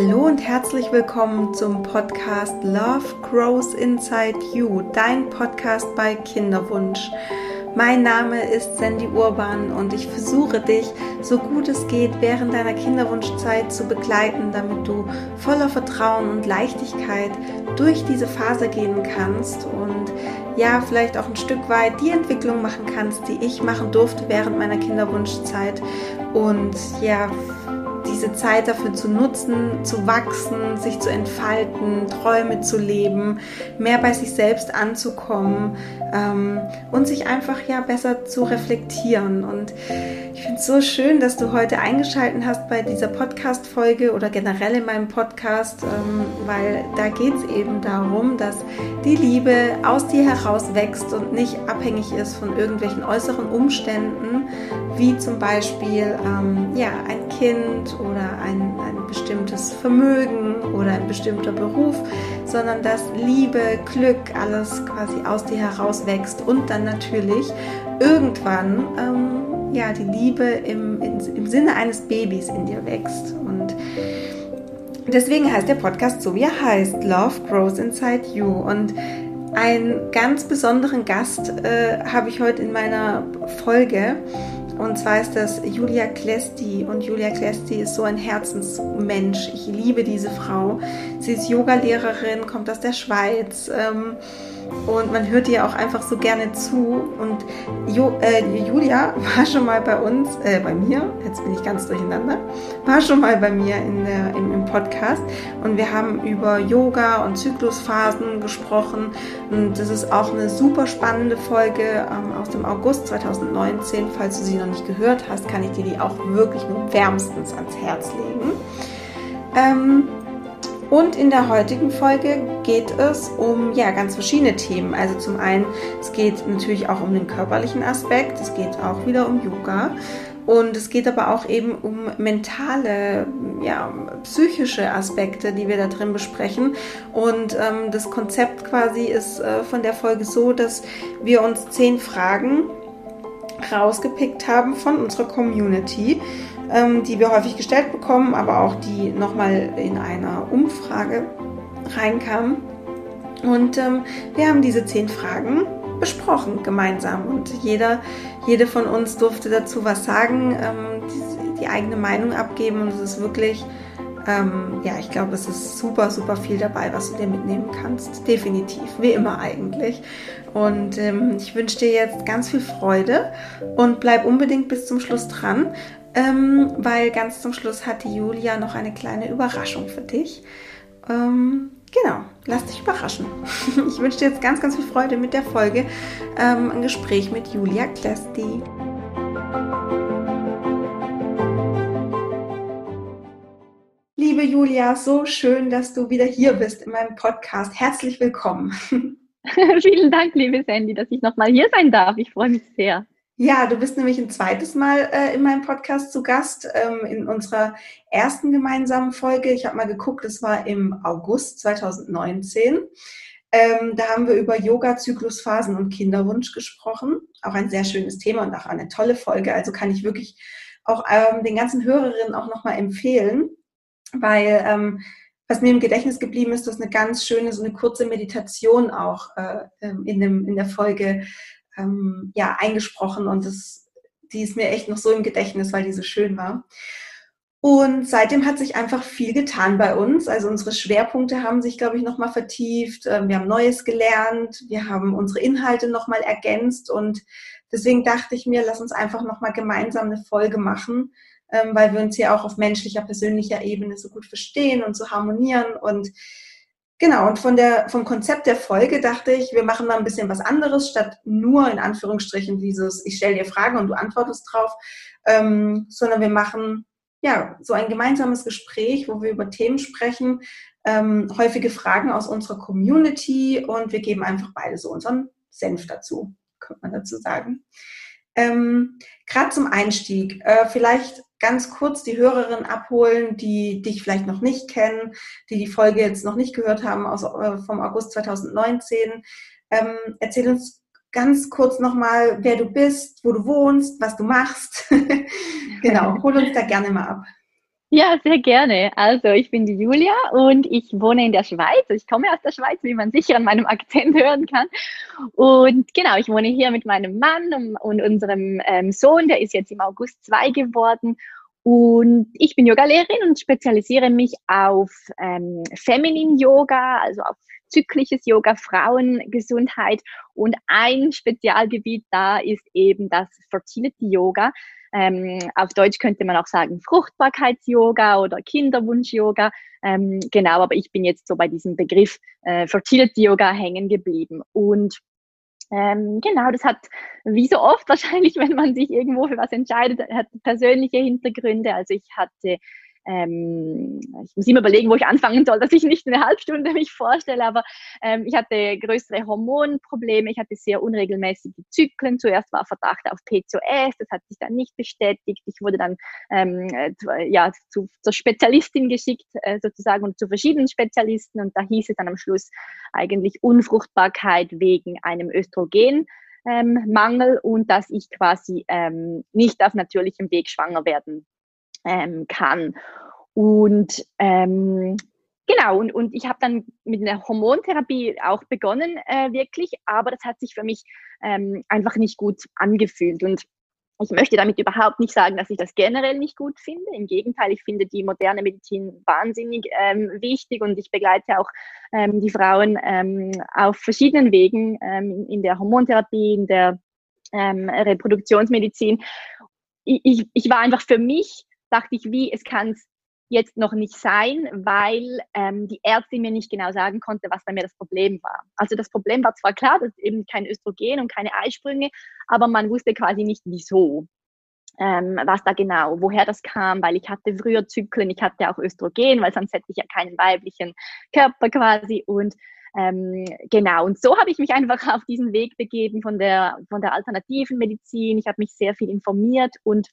Hallo und herzlich willkommen zum Podcast Love Grows Inside You, dein Podcast bei Kinderwunsch. Mein Name ist Sandy Urban und ich versuche dich, so gut es geht, während deiner Kinderwunschzeit zu begleiten, damit du voller Vertrauen und Leichtigkeit durch diese Phase gehen kannst und ja, vielleicht auch ein Stück weit die Entwicklung machen kannst, die ich machen durfte während meiner Kinderwunschzeit und ja, diese Zeit dafür zu nutzen, zu wachsen, sich zu entfalten, Träume zu leben, mehr bei sich selbst anzukommen ähm, und sich einfach ja besser zu reflektieren. Und ich finde es so schön, dass du heute eingeschaltet hast bei dieser Podcast-Folge oder generell in meinem Podcast, ähm, weil da geht es eben darum, dass die Liebe aus dir heraus wächst und nicht abhängig ist von irgendwelchen äußeren Umständen, wie zum Beispiel ähm, ja, ein Kind oder ein, ein bestimmtes Vermögen oder ein bestimmter Beruf, sondern dass Liebe, Glück, alles quasi aus dir heraus wächst und dann natürlich irgendwann ähm, ja, die Liebe im, im, Sinne eines Babys in dir wächst. Und deswegen heißt der Podcast so, wie er heißt, Love Grows Inside You. Und einen ganz besonderen Gast äh, habe ich heute in meiner Folge. Und zwar ist das Julia Klesti. Und Julia Klesti ist so ein Herzensmensch. Ich liebe diese Frau. Sie ist Yogalehrerin, kommt aus der Schweiz. Ähm, und man hört ihr auch einfach so gerne zu. Und jo, äh, Julia war schon mal bei uns, äh, bei mir, jetzt bin ich ganz durcheinander, war schon mal bei mir in der, im, im Podcast und wir haben über Yoga und Zyklusphasen gesprochen. Und das ist auch eine super spannende Folge ähm, aus dem August 2019. Falls du sie noch nicht gehört hast, kann ich dir die auch wirklich nur wärmstens ans Herz legen. Ähm, und in der heutigen Folge geht es um ja ganz verschiedene Themen. Also zum einen, es geht natürlich auch um den körperlichen Aspekt, es geht auch wieder um Yoga und es geht aber auch eben um mentale, ja, psychische Aspekte, die wir da drin besprechen. Und ähm, das Konzept quasi ist äh, von der Folge so, dass wir uns zehn Fragen rausgepickt haben von unserer Community die wir häufig gestellt bekommen, aber auch die nochmal in einer Umfrage reinkamen. Und ähm, wir haben diese zehn Fragen besprochen gemeinsam und jeder, jede von uns durfte dazu was sagen, ähm, die, die, eigene Meinung abgeben und es ist wirklich, ähm, ja, ich glaube, es ist super, super viel dabei, was du dir mitnehmen kannst. Definitiv, wie immer eigentlich. Und ähm, ich wünsche dir jetzt ganz viel Freude und bleib unbedingt bis zum Schluss dran ähm, weil ganz zum Schluss hat die Julia noch eine kleine Überraschung für dich. Ähm, genau, lass dich überraschen. Ich wünsche dir jetzt ganz, ganz viel Freude mit der Folge. Ähm, ein Gespräch mit Julia Klesti. Liebe Julia, so schön, dass du wieder hier bist in meinem Podcast. Herzlich willkommen. Vielen Dank, liebe Sandy, dass ich nochmal hier sein darf. Ich freue mich sehr. Ja, du bist nämlich ein zweites Mal äh, in meinem Podcast zu Gast, ähm, in unserer ersten gemeinsamen Folge. Ich habe mal geguckt, das war im August 2019. Ähm, da haben wir über Yoga, Zyklusphasen und Kinderwunsch gesprochen. Auch ein sehr schönes Thema und auch eine tolle Folge. Also kann ich wirklich auch ähm, den ganzen Hörerinnen auch nochmal empfehlen, weil ähm, was mir im Gedächtnis geblieben ist, dass eine ganz schöne, so eine kurze Meditation auch äh, ähm, in, dem, in der Folge ähm, ja, eingesprochen und das, die ist mir echt noch so im Gedächtnis, weil die so schön war. Und seitdem hat sich einfach viel getan bei uns. Also unsere Schwerpunkte haben sich, glaube ich, nochmal vertieft. Ähm, wir haben Neues gelernt. Wir haben unsere Inhalte nochmal ergänzt. Und deswegen dachte ich mir, lass uns einfach nochmal gemeinsam eine Folge machen, ähm, weil wir uns ja auch auf menschlicher, persönlicher Ebene so gut verstehen und so harmonieren. Und Genau, und von der, vom Konzept der Folge dachte ich, wir machen mal ein bisschen was anderes, statt nur in Anführungsstrichen dieses, ich stelle dir Fragen und du antwortest drauf, ähm, sondern wir machen ja so ein gemeinsames Gespräch, wo wir über Themen sprechen, ähm, häufige Fragen aus unserer Community und wir geben einfach beide so unseren Senf dazu, könnte man dazu sagen. Ähm, Gerade zum Einstieg, äh, vielleicht ganz kurz die Hörerin abholen, die dich vielleicht noch nicht kennen, die die Folge jetzt noch nicht gehört haben aus, äh, vom August 2019. Ähm, erzähl uns ganz kurz nochmal, wer du bist, wo du wohnst, was du machst. genau, hol uns da gerne mal ab. Ja, sehr gerne. Also ich bin die Julia und ich wohne in der Schweiz. Ich komme aus der Schweiz, wie man sicher an meinem Akzent hören kann. Und genau, ich wohne hier mit meinem Mann und, unserem ähm, Sohn, der ist jetzt im August zwei geworden. Und ich bin Yogalehrerin und spezialisiere mich auf ähm, Feminine Yoga, also auf zyklisches Yoga, Frauengesundheit. Und ein Spezialgebiet da ist eben das Fertility Yoga. Ähm, auf Deutsch könnte man auch sagen Fruchtbarkeits-Yoga oder Kinderwunsch-Yoga. Ähm, genau, aber ich bin jetzt so bei diesem Begriff äh, Fertility-Yoga hängen geblieben. Und ähm, genau, das hat wie so oft wahrscheinlich, wenn man sich irgendwo für was entscheidet, hat persönliche Hintergründe. Also ich hatte ähm, ich muss immer überlegen, wo ich anfangen soll, dass ich nicht eine Halbstunde mich vorstelle, aber ähm, ich hatte größere Hormonprobleme, ich hatte sehr unregelmäßige Zyklen. Zuerst war Verdacht auf PCOS, das hat sich dann nicht bestätigt. Ich wurde dann ähm, ja, zu, zur Spezialistin geschickt, äh, sozusagen, und zu verschiedenen Spezialisten. Und da hieß es dann am Schluss eigentlich Unfruchtbarkeit wegen einem Östrogen. Ähm, Mangel und dass ich quasi ähm, nicht auf natürlichem Weg schwanger werden ähm, kann. Und ähm, genau, und, und ich habe dann mit einer Hormontherapie auch begonnen, äh, wirklich, aber das hat sich für mich ähm, einfach nicht gut angefühlt. Und ich möchte damit überhaupt nicht sagen, dass ich das generell nicht gut finde. Im Gegenteil, ich finde die moderne Medizin wahnsinnig ähm, wichtig und ich begleite auch ähm, die Frauen ähm, auf verschiedenen Wegen ähm, in der Hormontherapie, in der ähm, Reproduktionsmedizin. Ich, ich, ich war einfach für mich dachte ich, wie, es kann es jetzt noch nicht sein, weil ähm, die Ärztin mir nicht genau sagen konnte, was bei mir das Problem war. Also das Problem war zwar klar, dass eben kein Östrogen und keine Eisprünge, aber man wusste quasi nicht wieso. Ähm, was da genau, woher das kam, weil ich hatte früher Zyklen, ich hatte auch Östrogen, weil sonst hätte ich ja keinen weiblichen Körper quasi und ähm, genau, und so habe ich mich einfach auf diesen Weg begeben von der, von der alternativen Medizin. Ich habe mich sehr viel informiert und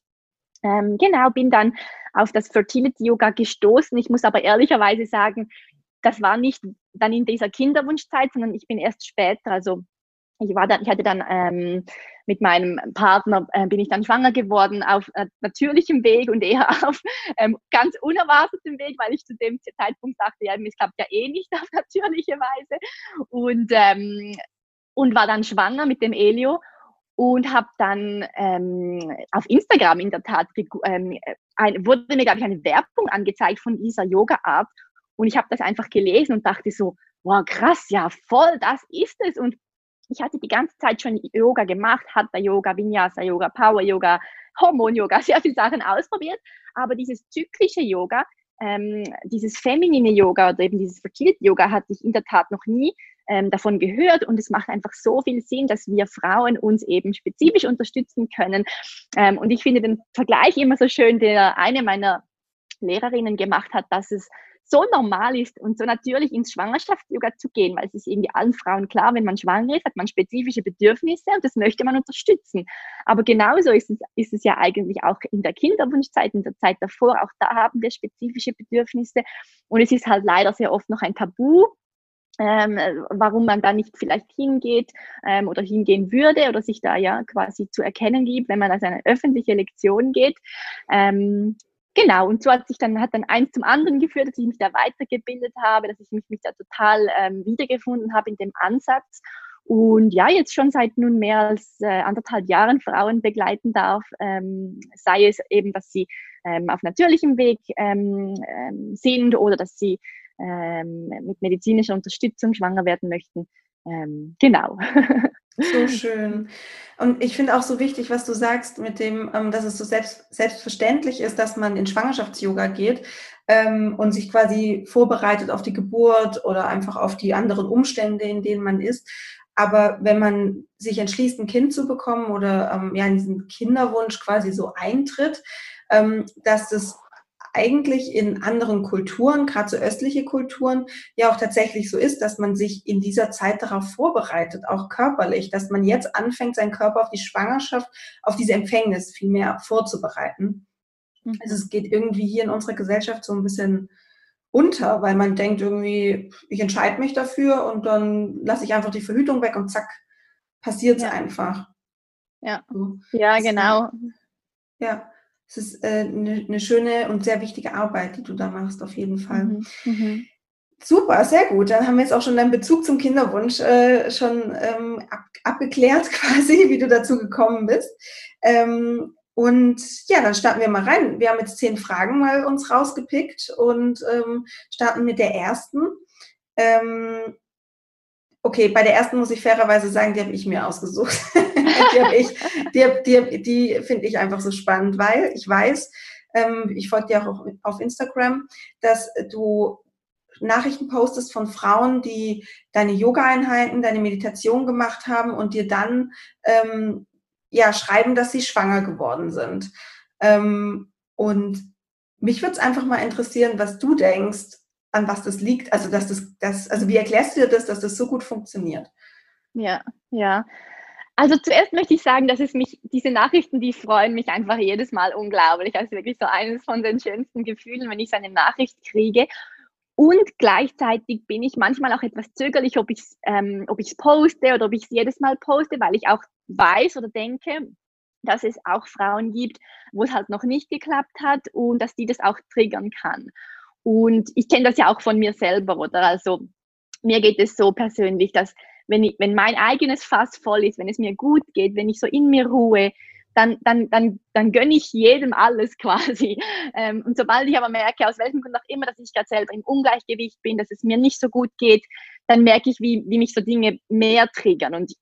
ähm, genau, bin dann auf das Fertility Yoga gestoßen. Ich muss aber ehrlicherweise sagen, das war nicht dann in dieser Kinderwunschzeit, sondern ich bin erst später, also ich war dann, ich hatte dann ähm, mit meinem Partner äh, bin ich dann schwanger geworden auf äh, natürlichem Weg und eher auf ähm, ganz unerwartetem Weg, weil ich zu dem Zeitpunkt dachte, ja, es klappt ja eh nicht auf natürliche Weise. Und ähm, und war dann schwanger mit dem Elio und habe dann ähm, auf Instagram in der Tat ähm, ein, wurde mir glaube ich eine Werbung angezeigt von dieser Yoga-Art und ich habe das einfach gelesen und dachte so, wow krass, ja voll, das ist es. Und ich hatte die ganze Zeit schon Yoga gemacht, Hatha Yoga, Vinyasa Yoga, Power Yoga, Hormon Yoga, sehr viele Sachen ausprobiert, aber dieses zyklische Yoga, ähm, dieses feminine Yoga oder eben dieses Fertility Yoga hatte ich in der Tat noch nie ähm, davon gehört und es macht einfach so viel Sinn, dass wir Frauen uns eben spezifisch unterstützen können. Ähm, und ich finde den Vergleich immer so schön, der eine meiner Lehrerinnen gemacht hat, dass es so normal ist und so natürlich ins Schwangerschafts-Yoga zu gehen, weil es ist irgendwie allen Frauen klar, wenn man schwanger ist, hat man spezifische Bedürfnisse und das möchte man unterstützen. Aber genauso ist es, ist es ja eigentlich auch in der Kinderwunschzeit, in der Zeit davor, auch da haben wir spezifische Bedürfnisse und es ist halt leider sehr oft noch ein Tabu, ähm, warum man da nicht vielleicht hingeht ähm, oder hingehen würde oder sich da ja quasi zu erkennen gibt, wenn man als eine öffentliche Lektion geht. Ähm, genau, und so hat sich dann, hat dann eins zum anderen geführt, dass ich mich da weitergebildet habe, dass ich mich, mich da total ähm, wiedergefunden habe in dem Ansatz. Und ja, jetzt schon seit nun mehr als äh, anderthalb Jahren Frauen begleiten darf, ähm, sei es eben, dass sie ähm, auf natürlichem Weg ähm, ähm, sind oder dass sie ähm, mit medizinischer Unterstützung schwanger werden möchten. Ähm, genau. So schön. Und ich finde auch so wichtig, was du sagst, mit dem, ähm, dass es so selbst, selbstverständlich ist, dass man in Schwangerschafts-Yoga geht ähm, und sich quasi vorbereitet auf die Geburt oder einfach auf die anderen Umstände, in denen man ist. Aber wenn man sich entschließt, ein Kind zu bekommen oder ähm, ja in diesen Kinderwunsch quasi so eintritt, dass das eigentlich in anderen Kulturen, gerade so östliche Kulturen, ja auch tatsächlich so ist, dass man sich in dieser Zeit darauf vorbereitet, auch körperlich, dass man jetzt anfängt, seinen Körper auf die Schwangerschaft, auf diese Empfängnis viel mehr vorzubereiten. Mhm. Also es geht irgendwie hier in unserer Gesellschaft so ein bisschen unter, weil man denkt irgendwie, ich entscheide mich dafür und dann lasse ich einfach die Verhütung weg und zack, passiert es ja. einfach. Ja, so. ja genau. Ja, es ist äh, eine, eine, schöne und sehr wichtige Arbeit, die du da machst, auf jeden Fall. Mhm. Mhm. Super, sehr gut. Dann haben wir jetzt auch schon deinen Bezug zum Kinderwunsch äh, schon ähm, ab, abgeklärt, quasi, wie du dazu gekommen bist. Ähm, und ja, dann starten wir mal rein. Wir haben jetzt zehn Fragen mal uns rausgepickt und ähm, starten mit der ersten. Ähm, okay, bei der ersten muss ich fairerweise sagen, die habe ich mir ausgesucht. die habe ich, die, die, die finde ich einfach so spannend, weil ich weiß, ähm, ich folge dir auch auf Instagram, dass du Nachrichten postest von Frauen, die deine Yoga-Einheiten, deine Meditation gemacht haben und dir dann ähm, ja, schreiben, dass sie schwanger geworden sind. Ähm, und mich würde es einfach mal interessieren, was du denkst, an was das liegt. Also, dass das, das, also wie erklärst du dir das, dass das so gut funktioniert? Ja, ja. Also zuerst möchte ich sagen, dass es mich, diese Nachrichten, die freuen mich einfach jedes Mal unglaublich. Also wirklich so eines von den schönsten Gefühlen, wenn ich so eine Nachricht kriege. Und gleichzeitig bin ich manchmal auch etwas zögerlich, ob ich es ähm, poste oder ob ich es jedes Mal poste, weil ich auch weiß oder denke, dass es auch Frauen gibt, wo es halt noch nicht geklappt hat und dass die das auch triggern kann. Und ich kenne das ja auch von mir selber, oder? Also mir geht es so persönlich, dass wenn, ich, wenn mein eigenes Fass voll ist, wenn es mir gut geht, wenn ich so in mir ruhe, dann, dann, dann, dann gönne ich jedem alles quasi. Ähm, und sobald ich aber merke, aus welchem Grund auch immer, dass ich gerade selber im Ungleichgewicht bin, dass es mir nicht so gut geht, dann merke ich, wie, wie mich so Dinge mehr triggern. Und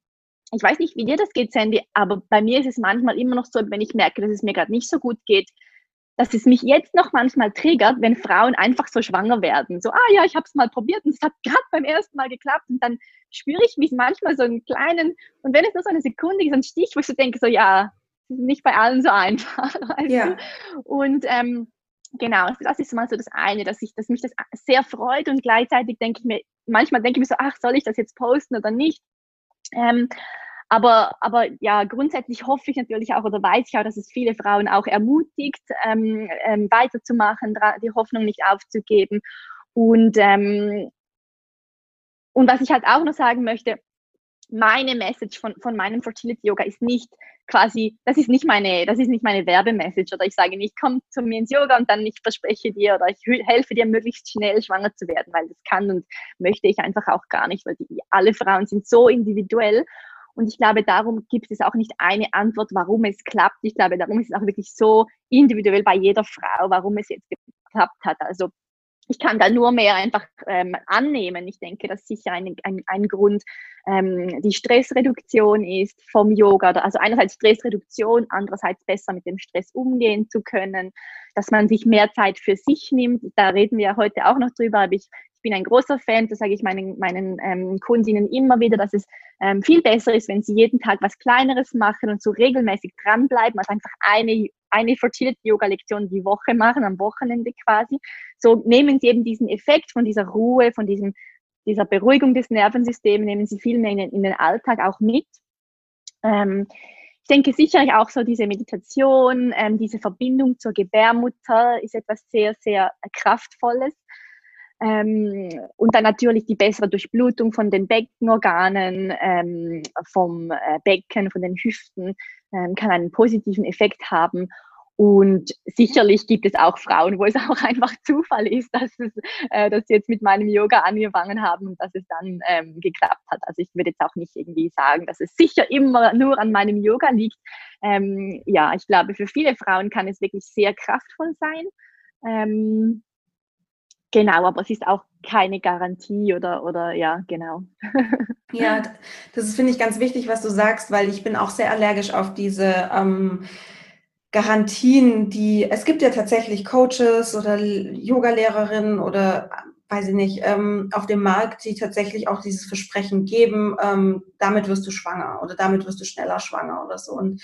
ich weiß nicht, wie dir das geht, Sandy, aber bei mir ist es manchmal immer noch so, wenn ich merke, dass es mir gerade nicht so gut geht, dass es mich jetzt noch manchmal triggert, wenn Frauen einfach so schwanger werden. So, ah ja, ich habe es mal probiert und es hat gerade beim ersten Mal geklappt und dann spüre ich mich manchmal so einen kleinen, und wenn es nur so eine Sekunde ist, so ein Stich, wo ich so denke, so ja, nicht bei allen so einfach. ja. Und ähm, genau, das ist mal so das eine, dass, ich, dass mich das sehr freut und gleichzeitig denke ich mir, manchmal denke ich mir so, ach, soll ich das jetzt posten oder nicht? Ähm, aber, aber ja, grundsätzlich hoffe ich natürlich auch oder weiß ich auch, dass es viele Frauen auch ermutigt, ähm, ähm, weiterzumachen, die Hoffnung nicht aufzugeben. Und, ähm, und was ich halt auch noch sagen möchte, meine Message von, von meinem Fertility Yoga ist nicht quasi, das ist nicht meine, das ist nicht meine Werbemessage oder ich sage nicht, komm zu mir ins Yoga und dann ich verspreche dir oder ich helfe dir möglichst schnell schwanger zu werden, weil das kann und möchte ich einfach auch gar nicht, weil die, alle Frauen sind so individuell und ich glaube, darum gibt es auch nicht eine Antwort, warum es klappt. Ich glaube, darum ist es auch wirklich so individuell bei jeder Frau, warum es jetzt geklappt hat. Also ich kann da nur mehr einfach ähm, annehmen. Ich denke, dass sicher ein, ein, ein Grund ähm, die Stressreduktion ist vom Yoga. Also einerseits Stressreduktion, andererseits besser mit dem Stress umgehen zu können, dass man sich mehr Zeit für sich nimmt. Da reden wir heute auch noch drüber, aber ich bin ein großer Fan, das sage ich meinen, meinen ähm, Kundinnen immer wieder, dass es ähm, viel besser ist, wenn sie jeden Tag was Kleineres machen und so regelmäßig dranbleiben, als einfach eine, eine Fertility-Yoga-Lektion die Woche machen, am Wochenende quasi. So nehmen sie eben diesen Effekt von dieser Ruhe, von diesem, dieser Beruhigung des Nervensystems, nehmen sie viel mehr in, in den Alltag auch mit. Ähm, ich denke sicherlich auch so diese Meditation, ähm, diese Verbindung zur Gebärmutter ist etwas sehr, sehr Kraftvolles. Ähm, und dann natürlich die bessere Durchblutung von den Beckenorganen, ähm, vom äh, Becken, von den Hüften, ähm, kann einen positiven Effekt haben. Und sicherlich gibt es auch Frauen, wo es auch einfach Zufall ist, dass, es, äh, dass sie jetzt mit meinem Yoga angefangen haben und dass es dann ähm, geklappt hat. Also ich würde jetzt auch nicht irgendwie sagen, dass es sicher immer nur an meinem Yoga liegt. Ähm, ja, ich glaube, für viele Frauen kann es wirklich sehr kraftvoll sein. Ähm, Genau, aber es ist auch keine Garantie oder, oder ja, genau. ja, das finde ich ganz wichtig, was du sagst, weil ich bin auch sehr allergisch auf diese ähm, Garantien, die, es gibt ja tatsächlich Coaches oder Yogalehrerinnen oder weiß ich nicht, ähm, auf dem Markt, die tatsächlich auch dieses Versprechen geben, ähm, damit wirst du schwanger oder damit wirst du schneller schwanger oder so. Und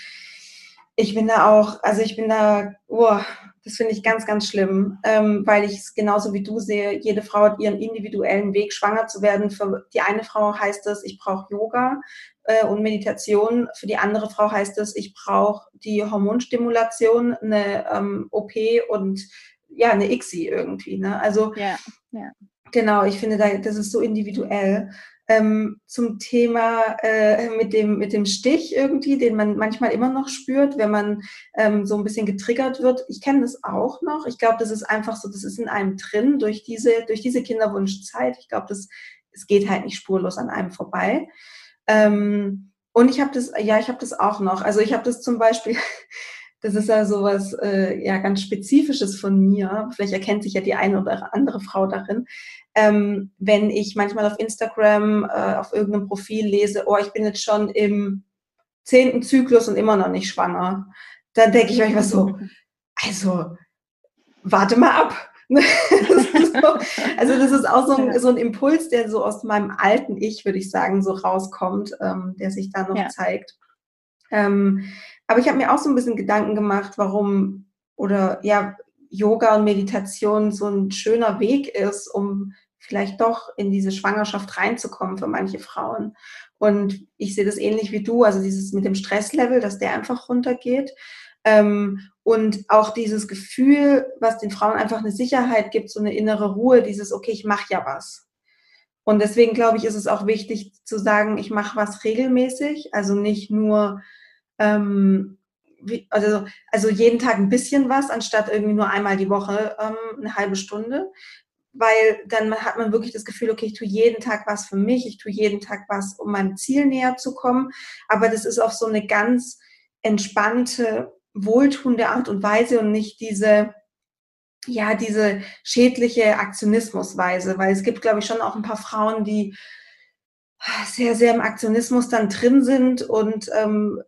ich bin da auch, also ich bin da, oh, das finde ich ganz, ganz schlimm, ähm, weil ich es genauso wie du sehe, jede Frau hat ihren individuellen Weg, schwanger zu werden. Für die eine Frau heißt es, ich brauche Yoga äh, und Meditation. Für die andere Frau heißt es, ich brauche die Hormonstimulation, eine ähm, OP und ja, eine ICSI irgendwie. Ne? Also ja, ja. genau, ich finde, da, das ist so individuell. Ähm, zum Thema äh, mit, dem, mit dem Stich irgendwie, den man manchmal immer noch spürt, wenn man ähm, so ein bisschen getriggert wird. Ich kenne das auch noch. Ich glaube, das ist einfach so, das ist in einem drin durch diese, durch diese Kinderwunschzeit. Ich glaube, das es geht halt nicht spurlos an einem vorbei. Ähm, und ich habe das, ja, ich habe das auch noch. Also ich habe das zum Beispiel, das ist ja sowas äh, ja ganz Spezifisches von mir. Vielleicht erkennt sich ja die eine oder andere Frau darin. Ähm, wenn ich manchmal auf Instagram äh, auf irgendeinem Profil lese, oh, ich bin jetzt schon im zehnten Zyklus und immer noch nicht schwanger, dann denke ich manchmal so, also warte mal ab. so, also das ist auch so ein, so ein, Impuls, der so aus meinem alten Ich, würde ich sagen, so rauskommt, ähm, der sich da noch ja. zeigt. Ähm, aber ich habe mir auch so ein bisschen Gedanken gemacht, warum oder ja, Yoga und Meditation so ein schöner Weg ist, um vielleicht doch in diese Schwangerschaft reinzukommen für manche Frauen. Und ich sehe das ähnlich wie du, also dieses mit dem Stresslevel, dass der einfach runtergeht. Ähm, und auch dieses Gefühl, was den Frauen einfach eine Sicherheit gibt, so eine innere Ruhe, dieses, okay, ich mache ja was. Und deswegen glaube ich, ist es auch wichtig zu sagen, ich mache was regelmäßig, also nicht nur, ähm, wie, also, also jeden Tag ein bisschen was, anstatt irgendwie nur einmal die Woche ähm, eine halbe Stunde, weil dann hat man wirklich das Gefühl, okay, ich tue jeden Tag was für mich, ich tue jeden Tag was, um meinem Ziel näher zu kommen, aber das ist auf so eine ganz entspannte wohltuende Art und Weise und nicht diese, ja, diese schädliche Aktionismusweise, weil es gibt, glaube ich, schon auch ein paar Frauen, die sehr, sehr im Aktionismus dann drin sind und ähm,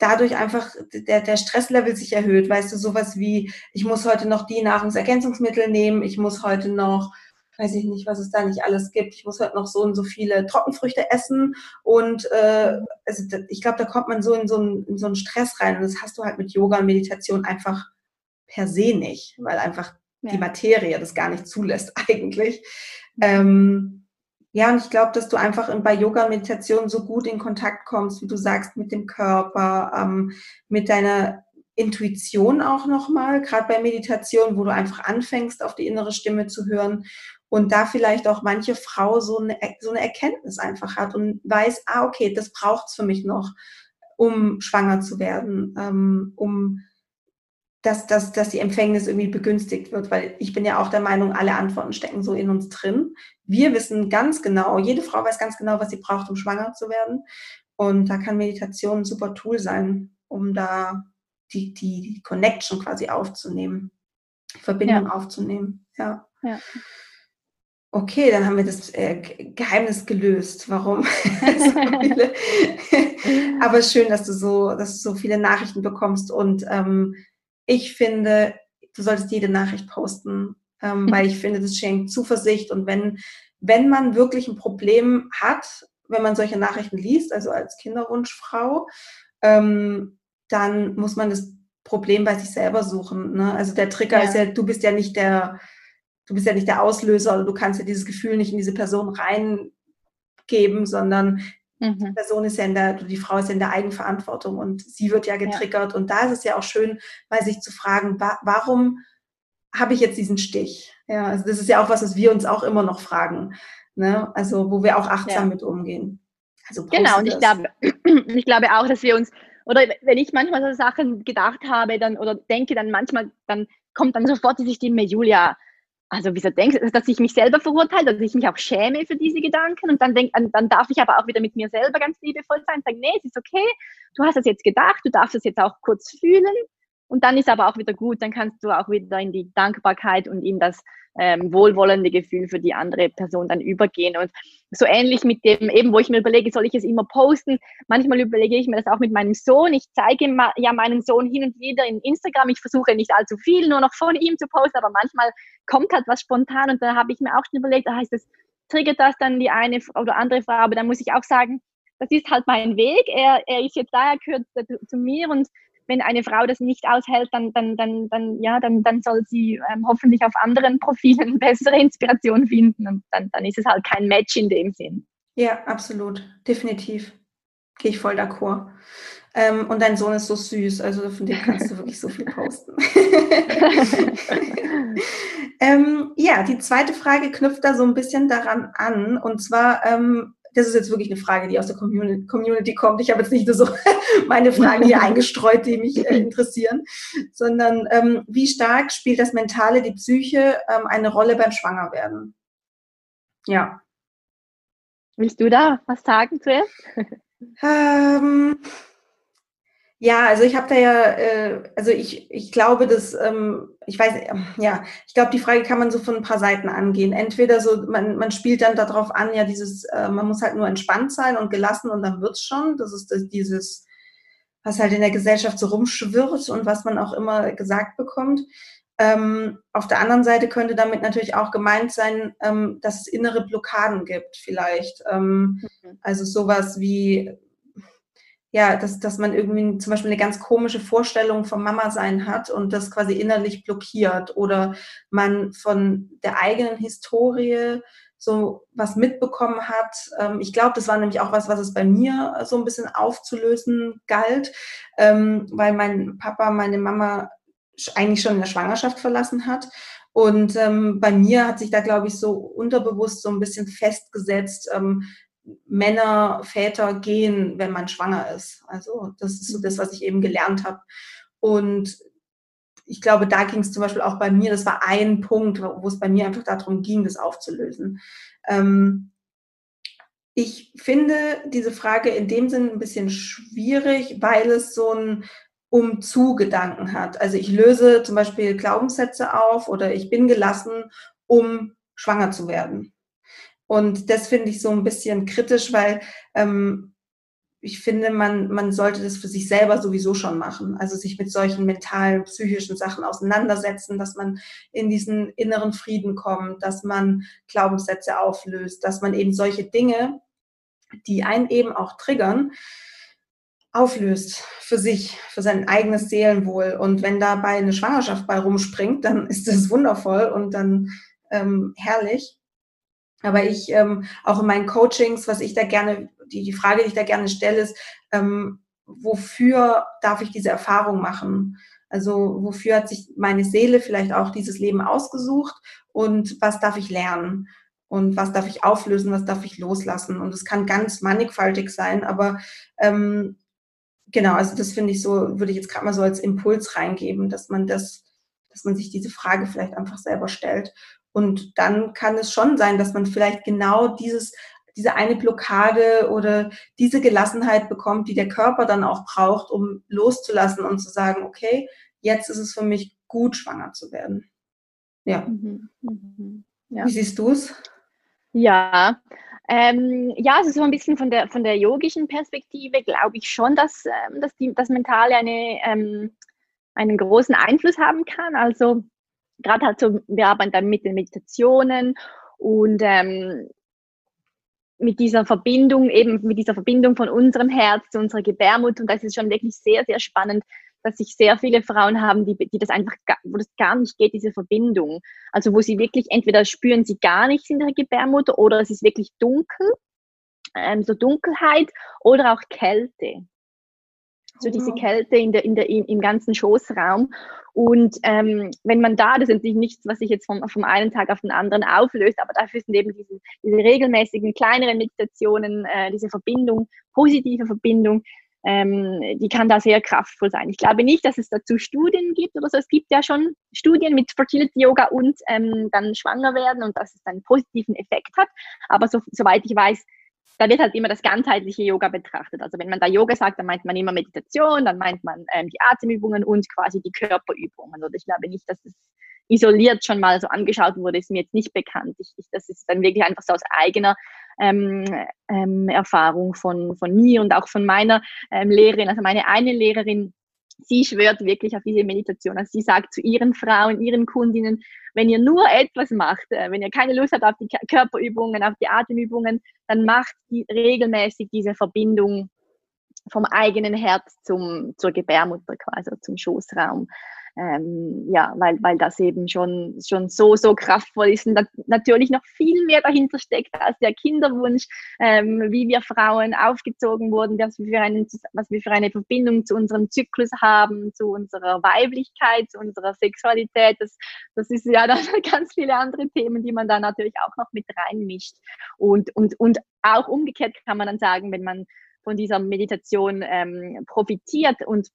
dadurch einfach der, der Stresslevel sich erhöht. Weißt du, sowas wie, ich muss heute noch die Nahrungsergänzungsmittel nehmen, ich muss heute noch weiß ich nicht, was es da nicht alles gibt. Ich muss halt noch so und so viele Trockenfrüchte essen und äh, also ich glaube, da kommt man so in so, einen, in so einen Stress rein und das hast du halt mit Yoga und Meditation einfach per se nicht, weil einfach ja. die Materie das gar nicht zulässt eigentlich. Ähm, ja, und ich glaube, dass du einfach bei Yoga und Meditation so gut in Kontakt kommst, wie du sagst, mit dem Körper, ähm, mit deiner Intuition auch nochmal, gerade bei Meditation, wo du einfach anfängst, auf die innere Stimme zu hören und da vielleicht auch manche Frau so eine, so eine Erkenntnis einfach hat und weiß, ah, okay, das braucht's für mich noch, um schwanger zu werden, ähm, um dass, dass, dass die Empfängnis irgendwie begünstigt wird, weil ich bin ja auch der Meinung, alle Antworten stecken so in uns drin. Wir wissen ganz genau, jede Frau weiß ganz genau, was sie braucht, um schwanger zu werden. Und da kann Meditation ein super Tool sein, um da die, die, die Connection quasi aufzunehmen, die Verbindung ja. aufzunehmen. Ja. ja. Okay, dann haben wir das äh, Geheimnis gelöst. Warum? so. Aber schön, dass du so, dass du so viele Nachrichten bekommst. Und ähm, ich finde, du solltest jede Nachricht posten, ähm, weil ich finde, das schenkt Zuversicht. Und wenn, wenn man wirklich ein Problem hat, wenn man solche Nachrichten liest, also als Kinderwunschfrau, ähm, dann muss man das Problem bei sich selber suchen. Ne? Also der Trigger ja. ist ja, du bist ja nicht der du bist ja nicht der Auslöser oder du kannst ja dieses Gefühl nicht in diese Person reingeben, sondern mhm. die Person ist ja in der, die Frau ist ja in der Eigenverantwortung und sie wird ja getriggert. Ja. Und da ist es ja auch schön, mal sich zu fragen, wa warum habe ich jetzt diesen Stich? Ja, also das ist ja auch was, was wir uns auch immer noch fragen. Ne? Also, wo wir auch achtsam ja. mit umgehen. Also genau, und ich glaube, ich glaube auch, dass wir uns, oder wenn ich manchmal so Sachen gedacht habe, dann oder denke, dann manchmal, dann kommt dann sofort diese Stimme, Julia, also wieso denkst du, dass ich mich selber verurteile, dass ich mich auch schäme für diese Gedanken? Und dann denk, dann darf ich aber auch wieder mit mir selber ganz liebevoll sein und sagen, nee, es ist okay, du hast das jetzt gedacht, du darfst es jetzt auch kurz fühlen und dann ist aber auch wieder gut, dann kannst du auch wieder in die Dankbarkeit und in das ähm, wohlwollende Gefühl für die andere Person dann übergehen. Und so ähnlich mit dem, eben wo ich mir überlege, soll ich es immer posten? Manchmal überlege ich mir das auch mit meinem Sohn. Ich zeige ja meinen Sohn hin und wieder in Instagram. Ich versuche nicht allzu viel nur noch von ihm zu posten, aber manchmal kommt halt was spontan und da habe ich mir auch schon überlegt, da heißt es, triggert das dann die eine oder andere Frau, aber dann muss ich auch sagen, das ist halt mein Weg. Er, er ist jetzt da, er gehört zu mir und wenn eine Frau das nicht aushält, dann, dann, dann, dann, ja, dann, dann soll sie ähm, hoffentlich auf anderen Profilen bessere Inspiration finden und dann, dann ist es halt kein Match in dem Sinn. Ja, absolut, definitiv. Gehe ich voll d'accord. Ähm, und dein Sohn ist so süß, also von dem kannst du wirklich so viel posten. ähm, ja, die zweite Frage knüpft da so ein bisschen daran an. Und zwar, ähm, das ist jetzt wirklich eine Frage, die aus der Community kommt. Ich habe jetzt nicht nur so meine Fragen hier eingestreut, die mich äh, interessieren, sondern ähm, wie stark spielt das Mentale, die Psyche ähm, eine Rolle beim Schwangerwerden? Ja. Willst du da was sagen zuerst? ähm, ja, also ich habe da ja, äh, also ich, ich glaube, dass, ähm, ich weiß, äh, ja, ich glaube, die Frage kann man so von ein paar Seiten angehen. Entweder so, man, man spielt dann darauf an, ja, dieses, äh, man muss halt nur entspannt sein und gelassen und dann wird's schon. Das ist das, dieses, was halt in der Gesellschaft so rumschwirrt und was man auch immer gesagt bekommt. Ähm, auf der anderen Seite könnte damit natürlich auch gemeint sein, ähm, dass es innere Blockaden gibt, vielleicht. Ähm, mhm. Also sowas wie, ja, dass, dass man irgendwie zum Beispiel eine ganz komische Vorstellung vom Mama-Sein hat und das quasi innerlich blockiert oder man von der eigenen Historie so was mitbekommen hat. Ähm, ich glaube, das war nämlich auch was, was es bei mir so ein bisschen aufzulösen galt, ähm, weil mein Papa meine Mama eigentlich schon in der Schwangerschaft verlassen hat. Und ähm, bei mir hat sich da, glaube ich, so unterbewusst so ein bisschen festgesetzt, Männer, Väter gehen, wenn man schwanger ist. Also das ist so das, was ich eben gelernt habe. Und ich glaube, da ging es zum Beispiel auch bei mir, das war ein Punkt, wo es bei mir einfach darum ging, das aufzulösen. Ähm, ich finde diese Frage in dem Sinn ein bisschen schwierig, weil es so ein Umzu-Gedanken hat. Also ich löse zum Beispiel Glaubenssätze auf oder ich bin gelassen, um schwanger zu werden. Und das finde ich so ein bisschen kritisch, weil ähm, ich finde, man, man sollte das für sich selber sowieso schon machen. Also sich mit solchen mentalen, psychischen Sachen auseinandersetzen, dass man in diesen inneren Frieden kommt, dass man Glaubenssätze auflöst, dass man eben solche Dinge, die einen eben auch triggern, auflöst für sich, für sein eigenes Seelenwohl. Und wenn dabei eine Schwangerschaft bei rumspringt, dann ist das wundervoll und dann ähm, herrlich. Aber ich ähm, auch in meinen Coachings, was ich da gerne, die, die Frage, die ich da gerne stelle, ist, ähm, wofür darf ich diese Erfahrung machen? Also wofür hat sich meine Seele vielleicht auch dieses Leben ausgesucht und was darf ich lernen? Und was darf ich auflösen, was darf ich loslassen? Und es kann ganz mannigfaltig sein, aber ähm, genau, also das finde ich so, würde ich jetzt gerade mal so als Impuls reingeben, dass man das, dass man sich diese Frage vielleicht einfach selber stellt und dann kann es schon sein, dass man vielleicht genau dieses, diese eine Blockade oder diese Gelassenheit bekommt, die der Körper dann auch braucht, um loszulassen und zu sagen, okay, jetzt ist es für mich gut, schwanger zu werden. Ja. Mhm, mhm, ja. Wie siehst du es? Ja, ähm, ja, also so ein bisschen von der, von der yogischen Perspektive glaube ich schon, dass, ähm, dass die, das Mentale eine, ähm, einen großen Einfluss haben kann. Also gerade halt so, wir arbeiten dann mit den Meditationen und ähm, mit dieser Verbindung, eben mit dieser Verbindung von unserem Herz zu unserer Gebärmutter. Und das ist schon wirklich sehr, sehr spannend, dass sich sehr viele Frauen haben, die, die das einfach, wo das gar nicht geht, diese Verbindung. Also wo sie wirklich, entweder spüren sie gar nichts in der Gebärmutter oder es ist wirklich dunkel, ähm, so Dunkelheit oder auch Kälte so diese Kälte in der, in der, im, im ganzen Schoßraum. Und ähm, wenn man da, das ist natürlich nichts, was sich jetzt vom, vom einen Tag auf den anderen auflöst, aber dafür sind eben diese, diese regelmäßigen kleineren Meditationen, äh, diese Verbindung, positive Verbindung, ähm, die kann da sehr kraftvoll sein. Ich glaube nicht, dass es dazu Studien gibt oder so. Es gibt ja schon Studien mit Fertility Yoga und ähm, dann schwanger werden und dass es einen positiven Effekt hat. Aber so, soweit ich weiß, da wird halt immer das ganzheitliche Yoga betrachtet. Also wenn man da Yoga sagt, dann meint man immer Meditation, dann meint man ähm, die Atemübungen und quasi die Körperübungen. Oder ich glaube nicht, dass das isoliert schon mal so angeschaut wurde, ist mir jetzt nicht bekannt. Ich, ich, das ist dann wirklich einfach so aus eigener ähm, ähm, Erfahrung von, von mir und auch von meiner ähm, Lehrerin. Also meine eine Lehrerin, sie schwört wirklich auf diese Meditation. Also sie sagt zu ihren Frauen, ihren Kundinnen, wenn ihr nur etwas macht, äh, wenn ihr keine Lust habt auf die Körperübungen, auf die Atemübungen, dann macht die regelmäßig diese Verbindung vom eigenen Herz zum, zur Gebärmutter quasi, zum Schoßraum. Ähm, ja, weil, weil das eben schon, schon so, so kraftvoll ist und natürlich noch viel mehr dahinter steckt als der Kinderwunsch, ähm, wie wir Frauen aufgezogen wurden, was wir, für einen, was wir für eine Verbindung zu unserem Zyklus haben, zu unserer Weiblichkeit, zu unserer Sexualität. Das, das ist ja dann ganz viele andere Themen, die man da natürlich auch noch mit reinmischt. Und, und, und auch umgekehrt kann man dann sagen, wenn man von dieser Meditation ähm, profitiert und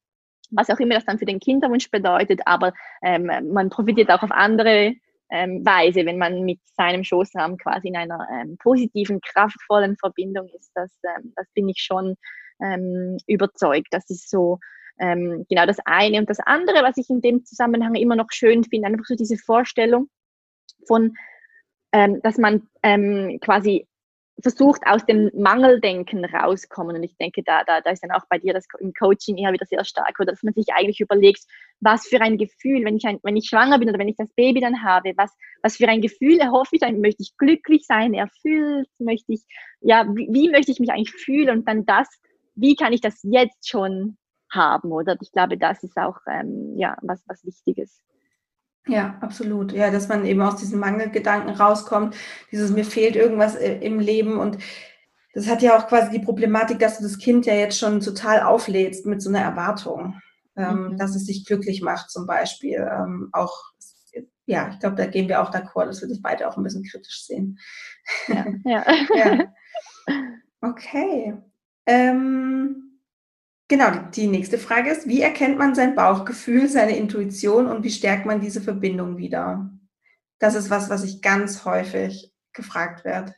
was auch immer das dann für den Kinderwunsch bedeutet, aber ähm, man profitiert auch auf andere ähm, Weise, wenn man mit seinem Schoßraum quasi in einer ähm, positiven, kraftvollen Verbindung ist. Das, ähm, das bin ich schon ähm, überzeugt. Das ist so ähm, genau das eine. Und das andere, was ich in dem Zusammenhang immer noch schön finde, einfach so diese Vorstellung von, dass man quasi versucht, aus dem Mangeldenken rauskommen. Und ich denke, da, da, da ist dann auch bei dir das im Coaching eher wieder sehr stark, oder dass man sich eigentlich überlegt, was für ein Gefühl, wenn ich, ein, wenn ich schwanger bin oder wenn ich das Baby dann habe, was, was für ein Gefühl erhoffe ich dann? Möchte ich glücklich sein, erfüllt? Möchte ich, ja, wie, wie möchte ich mich eigentlich fühlen? Und dann das, wie kann ich das jetzt schon haben, oder? Ich glaube, das ist auch, ähm, ja, was, was Wichtiges. Ja, absolut. Ja, dass man eben aus diesen Mangelgedanken rauskommt, dieses mir fehlt irgendwas äh, im Leben und das hat ja auch quasi die Problematik, dass du das Kind ja jetzt schon total auflädst mit so einer Erwartung, ähm, mhm. dass es sich glücklich macht zum Beispiel. Ähm, auch, ja, ich glaube, da gehen wir auch d'accord, dass wir das beide auch ein bisschen kritisch sehen. Ja. ja. ja. Okay. Ähm, Genau, die nächste Frage ist, wie erkennt man sein Bauchgefühl, seine Intuition und wie stärkt man diese Verbindung wieder? Das ist was, was ich ganz häufig gefragt werde.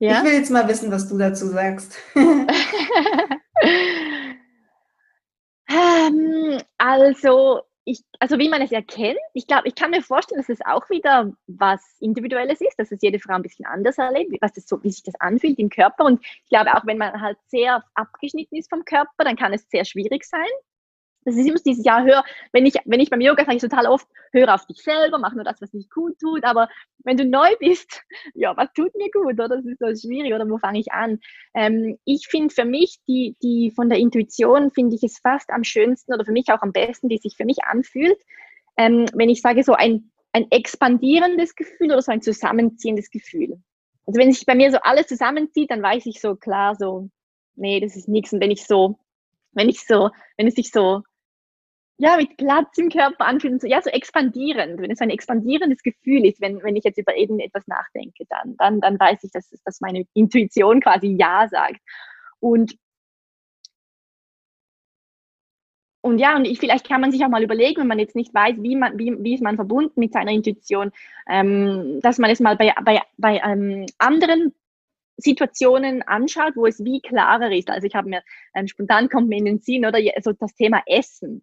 Ja? Ich will jetzt mal wissen, was du dazu sagst. ähm, also ich, also wie man es erkennt, ich glaube, ich kann mir vorstellen, dass es auch wieder was Individuelles ist, dass es jede Frau ein bisschen anders erlebt, was das so, wie sich das anfühlt im Körper. Und ich glaube, auch wenn man halt sehr abgeschnitten ist vom Körper, dann kann es sehr schwierig sein. Das ist immer dieses Jahr, hör, wenn ich, wenn ich beim Yoga sage ich total oft, hör auf dich selber, mach nur das, was dich gut tut. Aber wenn du neu bist, ja, was tut mir gut, oder? Das ist so schwierig, oder wo fange ich an? Ähm, ich finde für mich, die, die von der Intuition finde ich es fast am schönsten oder für mich auch am besten, die sich für mich anfühlt. Ähm, wenn ich sage, so ein, ein expandierendes Gefühl oder so ein zusammenziehendes Gefühl. Also wenn sich bei mir so alles zusammenzieht, dann weiß ich so klar, so, nee, das ist nichts. Und wenn ich so, wenn ich so, wenn es sich so ja, mit Platz im Körper anfühlen, so, ja, so expandierend, wenn es ein expandierendes Gefühl ist, wenn, wenn ich jetzt über irgendetwas nachdenke, dann, dann, dann weiß ich, dass, dass meine Intuition quasi Ja sagt. Und, und ja, und ich, vielleicht kann man sich auch mal überlegen, wenn man jetzt nicht weiß, wie, man, wie, wie ist man verbunden mit seiner Intuition, ähm, dass man es mal bei, bei, bei ähm, anderen Situationen anschaut, wo es wie klarer ist. Also ich habe mir ähm, spontan kommt mir in den Sinn oder so das Thema Essen.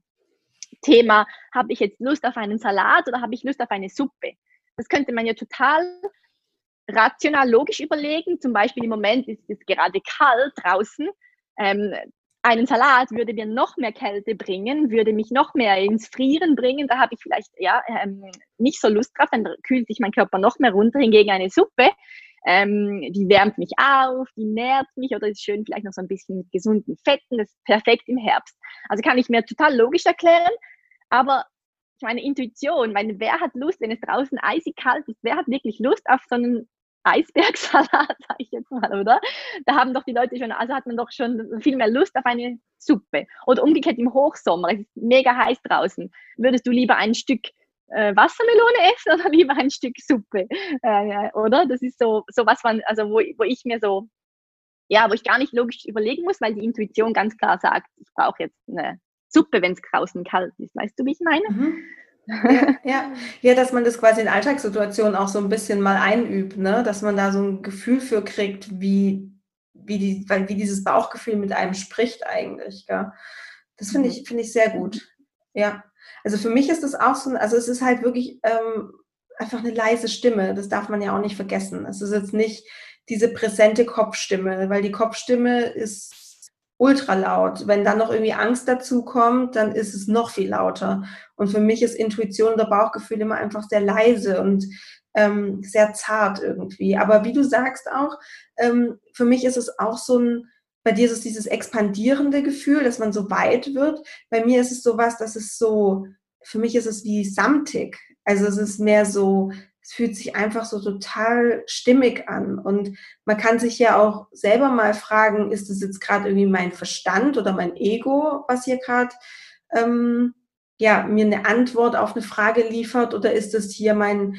Thema, habe ich jetzt Lust auf einen Salat oder habe ich Lust auf eine Suppe? Das könnte man ja total rational, logisch überlegen. Zum Beispiel im Moment ist es gerade kalt draußen. Ähm, einen Salat würde mir noch mehr Kälte bringen, würde mich noch mehr ins Frieren bringen. Da habe ich vielleicht ja ähm, nicht so Lust drauf, dann kühlt sich mein Körper noch mehr runter. Hingegen eine Suppe, ähm, die wärmt mich auf, die nährt mich oder ist schön vielleicht noch so ein bisschen mit gesunden Fetten. Das ist perfekt im Herbst. Also kann ich mir total logisch erklären. Aber meine, Intuition, meine, wer hat Lust, wenn es draußen eisig kalt ist, wer hat wirklich Lust auf so einen Eisbergsalat, sage ich jetzt mal, oder? Da haben doch die Leute schon, also hat man doch schon viel mehr Lust auf eine Suppe. Oder umgekehrt im Hochsommer, es ist mega heiß draußen. Würdest du lieber ein Stück äh, Wassermelone essen oder lieber ein Stück Suppe? Äh, oder? Das ist so, so was man, also wo, wo ich mir so, ja, wo ich gar nicht logisch überlegen muss, weil die Intuition ganz klar sagt, ich brauche jetzt eine Suppe, wenn es draußen kalt ist. Weißt du, wie ich meine? Mhm. Ja, ja. ja, dass man das quasi in Alltagssituationen auch so ein bisschen mal einübt, ne? dass man da so ein Gefühl für kriegt, wie, wie, die, weil, wie dieses Bauchgefühl mit einem spricht eigentlich. Gell? Das finde ich, mhm. finde ich sehr gut. Ja. Also für mich ist das auch so, also es ist halt wirklich ähm, einfach eine leise Stimme. Das darf man ja auch nicht vergessen. Es ist jetzt nicht diese präsente Kopfstimme, weil die Kopfstimme ist ultra laut. Wenn dann noch irgendwie Angst dazu kommt, dann ist es noch viel lauter. Und für mich ist Intuition oder Bauchgefühl immer einfach sehr leise und ähm, sehr zart irgendwie. Aber wie du sagst auch, ähm, für mich ist es auch so ein, bei dir ist es dieses expandierende Gefühl, dass man so weit wird. Bei mir ist es sowas, dass es so für mich ist es wie samtig. Also es ist mehr so, es fühlt sich einfach so total stimmig an. Und man kann sich ja auch selber mal fragen, ist es jetzt gerade irgendwie mein Verstand oder mein Ego, was hier gerade ähm, ja, mir eine Antwort auf eine Frage liefert oder ist es hier mein,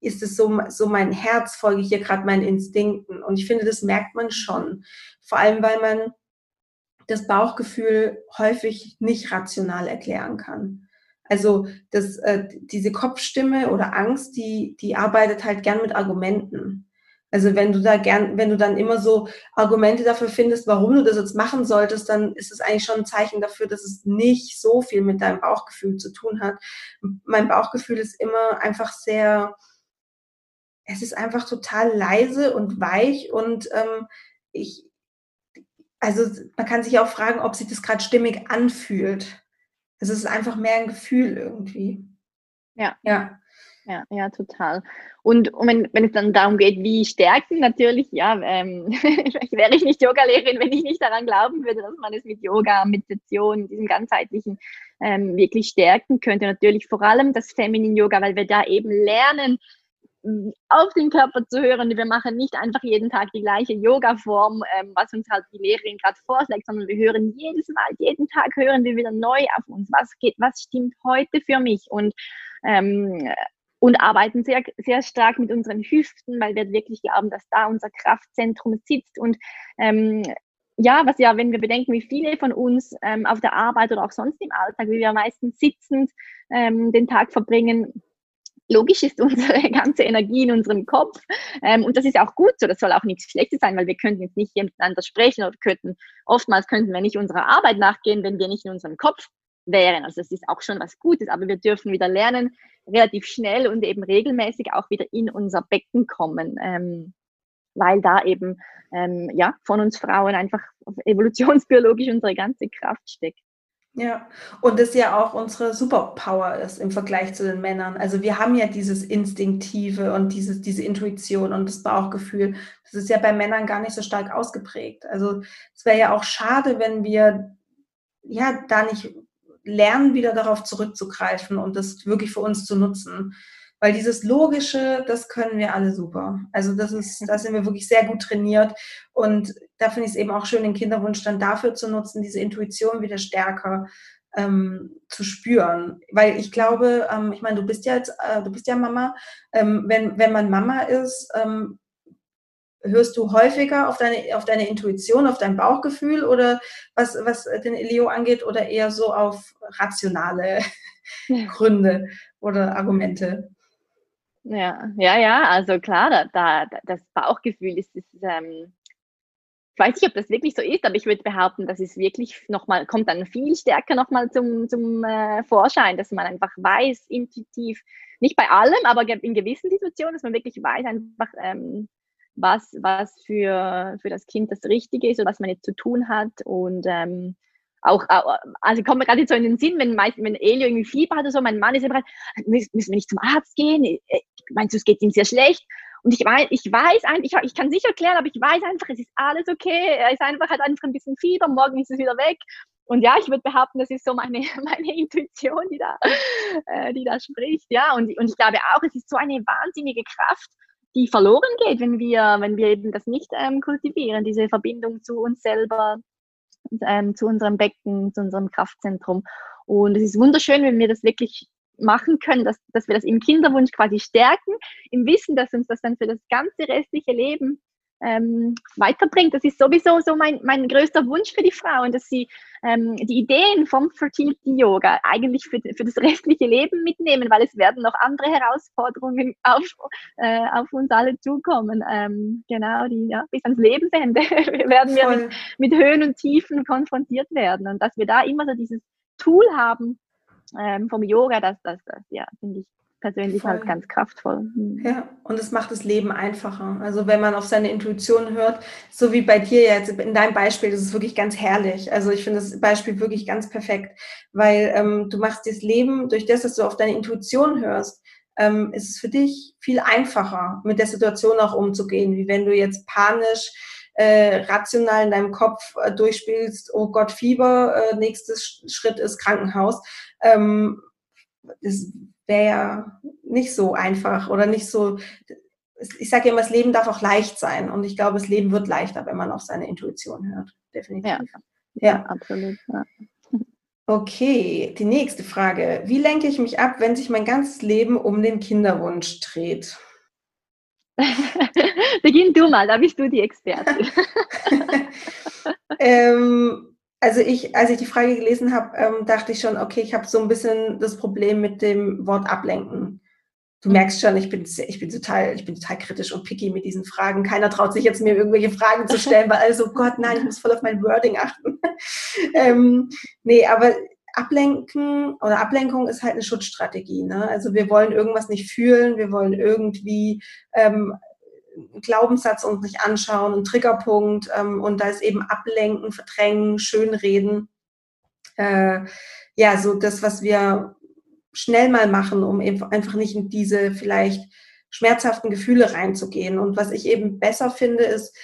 ist es so, so mein Herz, folge ich hier gerade meinen Instinkten? Und ich finde, das merkt man schon. Vor allem, weil man das Bauchgefühl häufig nicht rational erklären kann. Also das, äh, diese Kopfstimme oder Angst, die, die arbeitet halt gern mit Argumenten. Also wenn du da gern, wenn du dann immer so Argumente dafür findest, warum du das jetzt machen solltest, dann ist es eigentlich schon ein Zeichen dafür, dass es nicht so viel mit deinem Bauchgefühl zu tun hat. Mein Bauchgefühl ist immer einfach sehr, es ist einfach total leise und weich und ähm, ich, also man kann sich auch fragen, ob sich das gerade stimmig anfühlt. Es ist einfach mehr ein Gefühl irgendwie. Ja. Ja. Ja, ja, total. Und, und wenn, wenn es dann darum geht, wie stärken, natürlich, ja, ähm, wäre ich nicht Yogalehrerin, wenn ich nicht daran glauben würde, dass man es mit Yoga, Meditation, diesem ganzheitlichen ähm, wirklich stärken könnte. Natürlich vor allem das Feminine Yoga, weil wir da eben lernen, auf den Körper zu hören. Wir machen nicht einfach jeden Tag die gleiche Yoga-Form, ähm, was uns halt die Lehrerin gerade vorschlägt, sondern wir hören jedes Mal, jeden Tag hören wir wieder neu auf uns. Was geht, was stimmt heute für mich? Und ähm, und arbeiten sehr, sehr stark mit unseren Hüften, weil wir wirklich glauben, dass da unser Kraftzentrum sitzt. Und ähm, ja, was ja, wenn wir bedenken, wie viele von uns ähm, auf der Arbeit oder auch sonst im Alltag, wie wir meistens sitzend ähm, den Tag verbringen, logisch ist unsere ganze Energie in unserem Kopf. Ähm, und das ist auch gut so, das soll auch nichts Schlechtes sein, weil wir könnten jetzt nicht miteinander sprechen oder könnten, oftmals könnten wir nicht unserer Arbeit nachgehen, wenn wir nicht in unserem Kopf wären. Also das ist auch schon was Gutes, aber wir dürfen wieder lernen, relativ schnell und eben regelmäßig auch wieder in unser Becken kommen, ähm, weil da eben ähm, ja von uns Frauen einfach evolutionsbiologisch unsere ganze Kraft steckt. Ja, und das ja auch unsere Superpower ist im Vergleich zu den Männern. Also wir haben ja dieses Instinktive und dieses, diese Intuition und das Bauchgefühl. Das ist ja bei Männern gar nicht so stark ausgeprägt. Also es wäre ja auch schade, wenn wir ja da nicht lernen, wieder darauf zurückzugreifen und das wirklich für uns zu nutzen. Weil dieses Logische, das können wir alle super. Also das ist, da sind wir wirklich sehr gut trainiert. Und da finde ich es eben auch schön, den Kinderwunsch dann dafür zu nutzen, diese Intuition wieder stärker ähm, zu spüren. Weil ich glaube, ähm, ich meine, du bist ja jetzt, äh, du bist ja Mama. Ähm, wenn, wenn man Mama ist, ähm, hörst du häufiger auf deine, auf deine Intuition, auf dein Bauchgefühl oder was, was den Leo angeht oder eher so auf rationale ja. Gründe oder Argumente? Ja, ja, ja, also klar, da, da, das Bauchgefühl ist, ist ähm, ich weiß nicht, ob das wirklich so ist, aber ich würde behaupten, das ist wirklich nochmal, kommt dann viel stärker nochmal zum, zum äh, Vorschein, dass man einfach weiß, intuitiv, nicht bei allem, aber in gewissen Situationen, dass man wirklich weiß, einfach, ähm, was, was für, für das Kind das Richtige ist und was man jetzt zu tun hat. Und ähm, auch, also kommt mir gerade so in den Sinn, wenn, wenn Elio irgendwie Fieber hat oder so, mein Mann ist immer müssen wir nicht zum Arzt gehen? Äh, meinst du, es geht ihm sehr schlecht? Und ich weiß, ich weiß einfach, ich, ich kann sicher erklären, aber ich weiß einfach, es ist alles okay. Er ist einfach, hat einfach ein bisschen Fieber, morgen ist es wieder weg. Und ja, ich würde behaupten, das ist so meine, meine Intuition, die da, äh, die da spricht. Ja, und, und ich glaube auch, es ist so eine wahnsinnige Kraft, die verloren geht, wenn wir, wenn wir eben das nicht ähm, kultivieren, diese Verbindung zu uns selber, ähm, zu unserem Becken, zu unserem Kraftzentrum. Und es ist wunderschön, wenn wir das wirklich machen können, dass, dass wir das im Kinderwunsch quasi stärken, im Wissen, dass uns das dann für das ganze restliche Leben ähm, weiterbringt. Das ist sowieso so mein, mein größter Wunsch für die Frauen, dass sie ähm, die Ideen vom Fertility Yoga eigentlich für, für das restliche Leben mitnehmen, weil es werden noch andere Herausforderungen auf, äh, auf uns alle zukommen. Ähm, genau, die ja, bis ans Lebensende werden wir mit, mit Höhen und Tiefen konfrontiert werden. Und dass wir da immer so dieses Tool haben ähm, vom Yoga, das, das, das ja, finde ich persönlich halt Voll. halt ganz kraftvoll. Mhm. Ja, und es macht das Leben einfacher. Also wenn man auf seine Intuition hört, so wie bei dir jetzt in deinem Beispiel, das ist wirklich ganz herrlich. Also ich finde das Beispiel wirklich ganz perfekt, weil ähm, du machst das Leben durch das, dass du auf deine Intuition hörst, ähm, ist es für dich viel einfacher, mit der Situation auch umzugehen, wie wenn du jetzt panisch äh, rational in deinem Kopf äh, durchspielst, oh Gott, Fieber, äh, nächstes Schritt ist Krankenhaus. Ähm, das wäre ja nicht so einfach oder nicht so. Ich sage immer, das Leben darf auch leicht sein. Und ich glaube, das Leben wird leichter, wenn man auf seine Intuition hört. Definitiv. Ja, ja. absolut. Ja. Okay, die nächste Frage. Wie lenke ich mich ab, wenn sich mein ganzes Leben um den Kinderwunsch dreht? Beginn du mal, da bist du die Expertin. ähm, also ich, als ich die Frage gelesen habe, ähm, dachte ich schon, okay, ich habe so ein bisschen das Problem mit dem Wort ablenken. Du mhm. merkst schon, ich bin, ich bin total, ich bin total kritisch und picky mit diesen Fragen. Keiner traut sich jetzt mir irgendwelche Fragen zu stellen, weil alle so, Gott, nein, ich muss voll auf mein Wording achten. ähm, nee, aber Ablenken oder Ablenkung ist halt eine Schutzstrategie. Ne? Also wir wollen irgendwas nicht fühlen, wir wollen irgendwie ähm, Glaubenssatz uns nicht anschauen, ein Triggerpunkt ähm, und da ist eben Ablenken, Verdrängen, Schönreden. Äh, ja, so das, was wir schnell mal machen, um eben einfach nicht in diese vielleicht schmerzhaften Gefühle reinzugehen. Und was ich eben besser finde, ist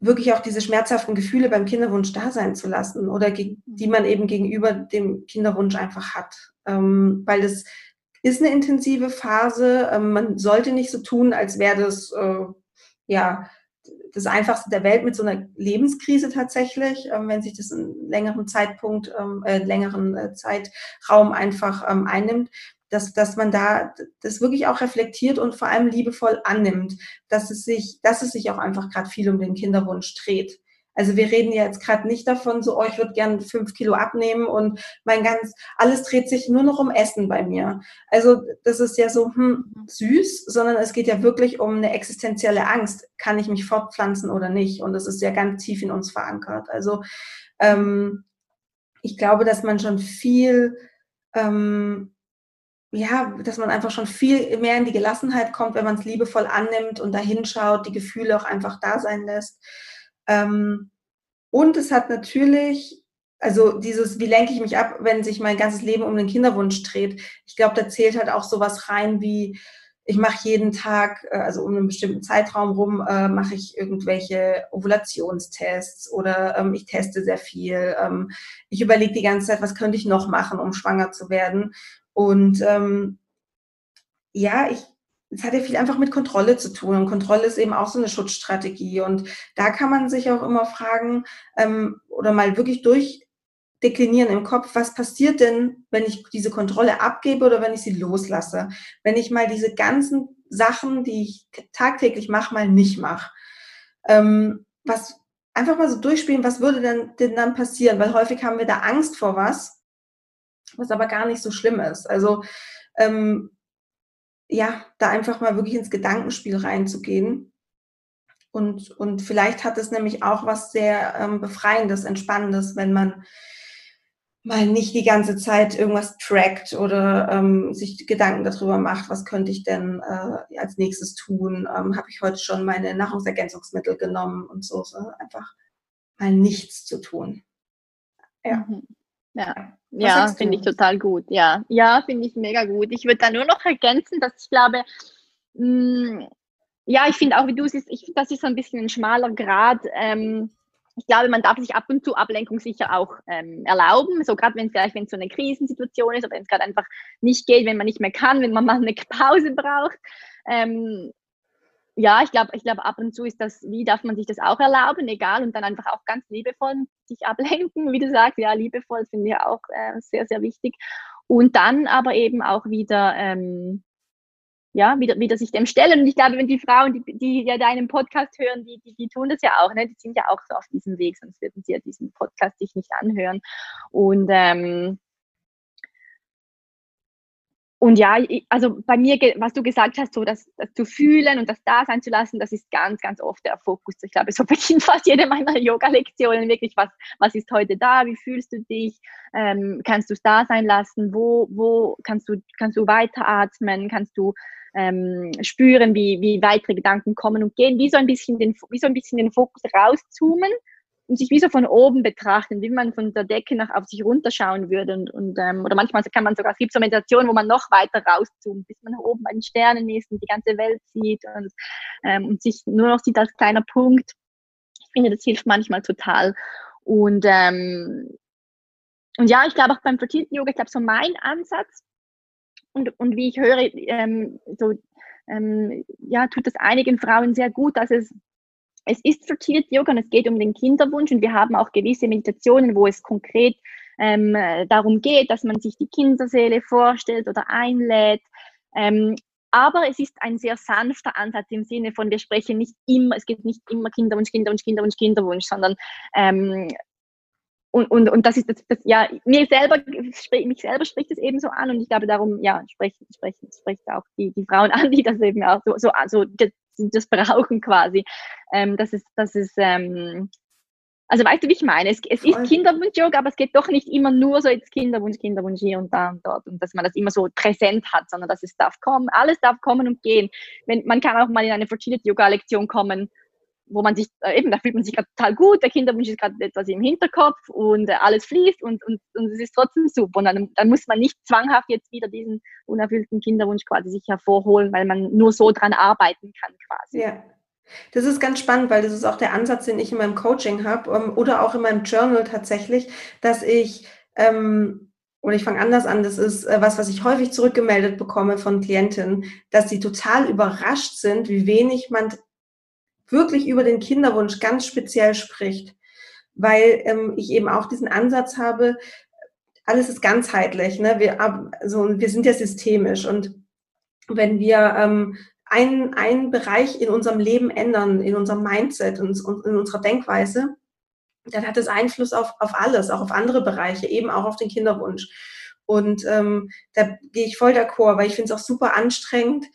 wirklich auch diese schmerzhaften Gefühle beim Kinderwunsch da sein zu lassen oder die man eben gegenüber dem Kinderwunsch einfach hat. Ähm, weil das ist eine intensive Phase. Ähm, man sollte nicht so tun, als wäre das äh, ja das Einfachste der Welt mit so einer Lebenskrise tatsächlich, ähm, wenn sich das einen längeren Zeitpunkt, ähm, äh, längeren äh, Zeitraum einfach ähm, einnimmt, dass, dass man da das wirklich auch reflektiert und vor allem liebevoll annimmt, dass es sich, dass es sich auch einfach gerade viel um den Kinderwunsch dreht. Also wir reden ja jetzt gerade nicht davon, so, oh, ich würde gerne fünf Kilo abnehmen und mein ganz, alles dreht sich nur noch um Essen bei mir. Also das ist ja so hm, süß, sondern es geht ja wirklich um eine existenzielle Angst. Kann ich mich fortpflanzen oder nicht? Und das ist ja ganz tief in uns verankert. Also ähm, ich glaube, dass man schon viel, ähm, ja, dass man einfach schon viel mehr in die Gelassenheit kommt, wenn man es liebevoll annimmt und dahinschaut, die Gefühle auch einfach da sein lässt. Ähm, und es hat natürlich, also dieses, wie lenke ich mich ab, wenn sich mein ganzes Leben um den Kinderwunsch dreht. Ich glaube, da zählt halt auch sowas rein wie, ich mache jeden Tag, äh, also um einen bestimmten Zeitraum rum, äh, mache ich irgendwelche Ovulationstests oder ähm, ich teste sehr viel. Ähm, ich überlege die ganze Zeit, was könnte ich noch machen, um schwanger zu werden. Und ähm, ja, ich es hat ja viel einfach mit Kontrolle zu tun. Und Kontrolle ist eben auch so eine Schutzstrategie. Und da kann man sich auch immer fragen ähm, oder mal wirklich durchdeklinieren im Kopf, was passiert denn, wenn ich diese Kontrolle abgebe oder wenn ich sie loslasse? Wenn ich mal diese ganzen Sachen, die ich tagtäglich mache, mal nicht mache. Ähm, was einfach mal so durchspielen, was würde denn, denn dann passieren? Weil häufig haben wir da Angst vor was, was aber gar nicht so schlimm ist. Also ähm, ja, da einfach mal wirklich ins Gedankenspiel reinzugehen. Und, und vielleicht hat es nämlich auch was sehr ähm, Befreiendes, Entspannendes, wenn man mal nicht die ganze Zeit irgendwas trackt oder ähm, sich Gedanken darüber macht, was könnte ich denn äh, als nächstes tun? Ähm, Habe ich heute schon meine Nahrungsergänzungsmittel genommen und so, so einfach mal nichts zu tun. Ja. Mhm. Ja. Ja, finde ich total gut. Ja, ja, finde ich mega gut. Ich würde da nur noch ergänzen, dass ich glaube, mh, mm, ja, ich finde auch, wie du siehst, ich das ist so ein bisschen ein schmaler Grad. Ähm, ich glaube, man darf sich ab und zu Ablenkung sicher auch ähm, erlauben, so gerade wenn es vielleicht wenn es so eine Krisensituation ist oder wenn es gerade einfach nicht geht, wenn man nicht mehr kann, wenn man mal eine Pause braucht. Ähm, ja, ich glaube, ich glaube, ab und zu ist das, wie darf man sich das auch erlauben, egal, und dann einfach auch ganz liebevoll sich ablenken, wie du sagst, ja, liebevoll finde ich auch äh, sehr, sehr wichtig. Und dann aber eben auch wieder, ähm, ja, wieder, wieder sich dem stellen. Und ich glaube, wenn die Frauen, die, die ja deinen Podcast hören, die, die, die tun das ja auch, ne? die sind ja auch so auf diesem Weg, sonst würden sie ja diesen Podcast sich nicht anhören. Und ähm, und ja, also bei mir, was du gesagt hast, so das, das zu fühlen und das da sein zu lassen, das ist ganz, ganz oft der Fokus. Ich glaube, so beginnt fast jede meiner Yoga-Lektionen wirklich, was, was ist heute da, wie fühlst du dich, ähm, kannst du es da sein lassen, wo, wo kannst du, kannst du weiteratmen, kannst du ähm, spüren, wie, wie weitere Gedanken kommen und gehen, wie so ein bisschen den, wie so ein bisschen den Fokus rauszoomen und sich wie so von oben betrachten, wie man von der Decke nach auf sich runterschauen würde. Und, und ähm, oder manchmal kann man sogar, es gibt so Meditationen, wo man noch weiter rauszoomt, bis man oben bei den Sternen ist und die ganze Welt sieht und, ähm, und sich nur noch sieht als kleiner Punkt. Ich finde, das hilft manchmal total. Und, ähm, und ja, ich glaube auch beim Fertility Yoga, ich glaube, so mein Ansatz und, und wie ich höre, ähm, so, ähm, ja, tut das einigen Frauen sehr gut, dass es es ist Fertility Yoga und es geht um den Kinderwunsch und wir haben auch gewisse Meditationen, wo es konkret ähm, darum geht, dass man sich die Kinderseele vorstellt oder einlädt. Ähm, aber es ist ein sehr sanfter Ansatz im Sinne von, wir sprechen nicht immer, es geht nicht immer Kinderwunsch, Kinderwunsch, Kinderwunsch, Kinderwunsch, sondern ähm, und, und, und das ist das, das, ja, mir selber, mich selber spricht es eben so an und ich glaube darum, ja, sprechen, sprechen, spricht auch die, die Frauen an, die das eben auch so, so, so das, das brauchen quasi. Ähm, das ist, das ist, ähm, also weißt du, wie ich meine? Es, es ist Kinderwunsch-Yoga, aber es geht doch nicht immer nur so jetzt Kinderwunsch, Kinderwunsch hier und da und dort und dass man das immer so präsent hat, sondern dass es darf kommen, alles darf kommen und gehen. Wenn, man kann auch mal in eine Fertility-Yoga-Lektion kommen wo man sich, äh, eben, da fühlt man sich gerade total gut, der Kinderwunsch ist gerade etwas im Hinterkopf und äh, alles fließt und, und, und es ist trotzdem super. Und dann, dann muss man nicht zwanghaft jetzt wieder diesen unerfüllten Kinderwunsch quasi sich hervorholen, weil man nur so dran arbeiten kann quasi. Ja. Das ist ganz spannend, weil das ist auch der Ansatz, den ich in meinem Coaching habe um, ähm, oder auch in meinem Journal tatsächlich, dass ich ähm, oder ich fange anders an, das ist äh, was, was ich häufig zurückgemeldet bekomme von Klientinnen, dass sie total überrascht sind, wie wenig man wirklich über den Kinderwunsch ganz speziell spricht, weil ähm, ich eben auch diesen Ansatz habe, alles ist ganzheitlich, ne? wir, also, wir sind ja systemisch und wenn wir ähm, einen, einen Bereich in unserem Leben ändern, in unserem Mindset und, und in unserer Denkweise, dann hat es Einfluss auf, auf alles, auch auf andere Bereiche, eben auch auf den Kinderwunsch. Und ähm, da gehe ich voll d'accord, weil ich finde es auch super anstrengend,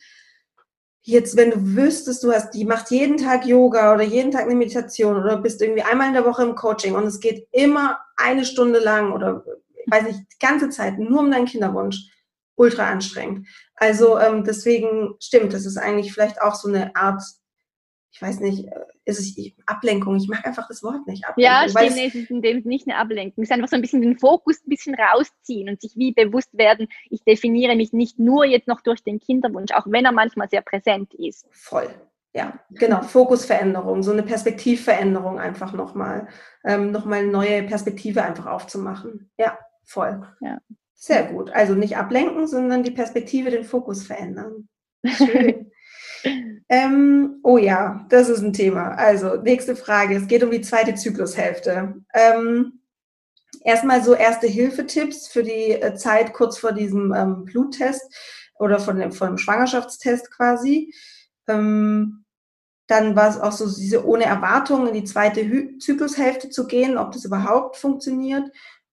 jetzt, wenn du wüsstest, du hast, die macht jeden Tag Yoga oder jeden Tag eine Meditation oder bist irgendwie einmal in der Woche im Coaching und es geht immer eine Stunde lang oder weiß nicht, die ganze Zeit nur um deinen Kinderwunsch, ultra anstrengend. Also ähm, deswegen stimmt, das ist eigentlich vielleicht auch so eine Art ich weiß nicht, ist es Ablenkung. Ich mag einfach das Wort nicht. Ablenkung, ja, stimmt, es ist in dem nicht eine Ablenkung. Es ist einfach so ein bisschen den Fokus ein bisschen rausziehen und sich wie bewusst werden, ich definiere mich nicht nur jetzt noch durch den Kinderwunsch, auch wenn er manchmal sehr präsent ist. Voll. Ja, genau, Fokusveränderung, so eine Perspektivveränderung einfach nochmal, ähm, nochmal eine neue Perspektive einfach aufzumachen. Ja, voll. Ja. Sehr gut. Also nicht ablenken, sondern die Perspektive, den Fokus verändern. Schön. Ähm, oh ja, das ist ein Thema. Also, nächste Frage. Es geht um die zweite Zyklushälfte. Ähm, erstmal so erste Hilfetipps für die äh, Zeit kurz vor diesem ähm, Bluttest oder von dem, von dem Schwangerschaftstest quasi. Ähm, dann war es auch so, diese ohne Erwartung in die zweite Hy Zyklushälfte zu gehen, ob das überhaupt funktioniert.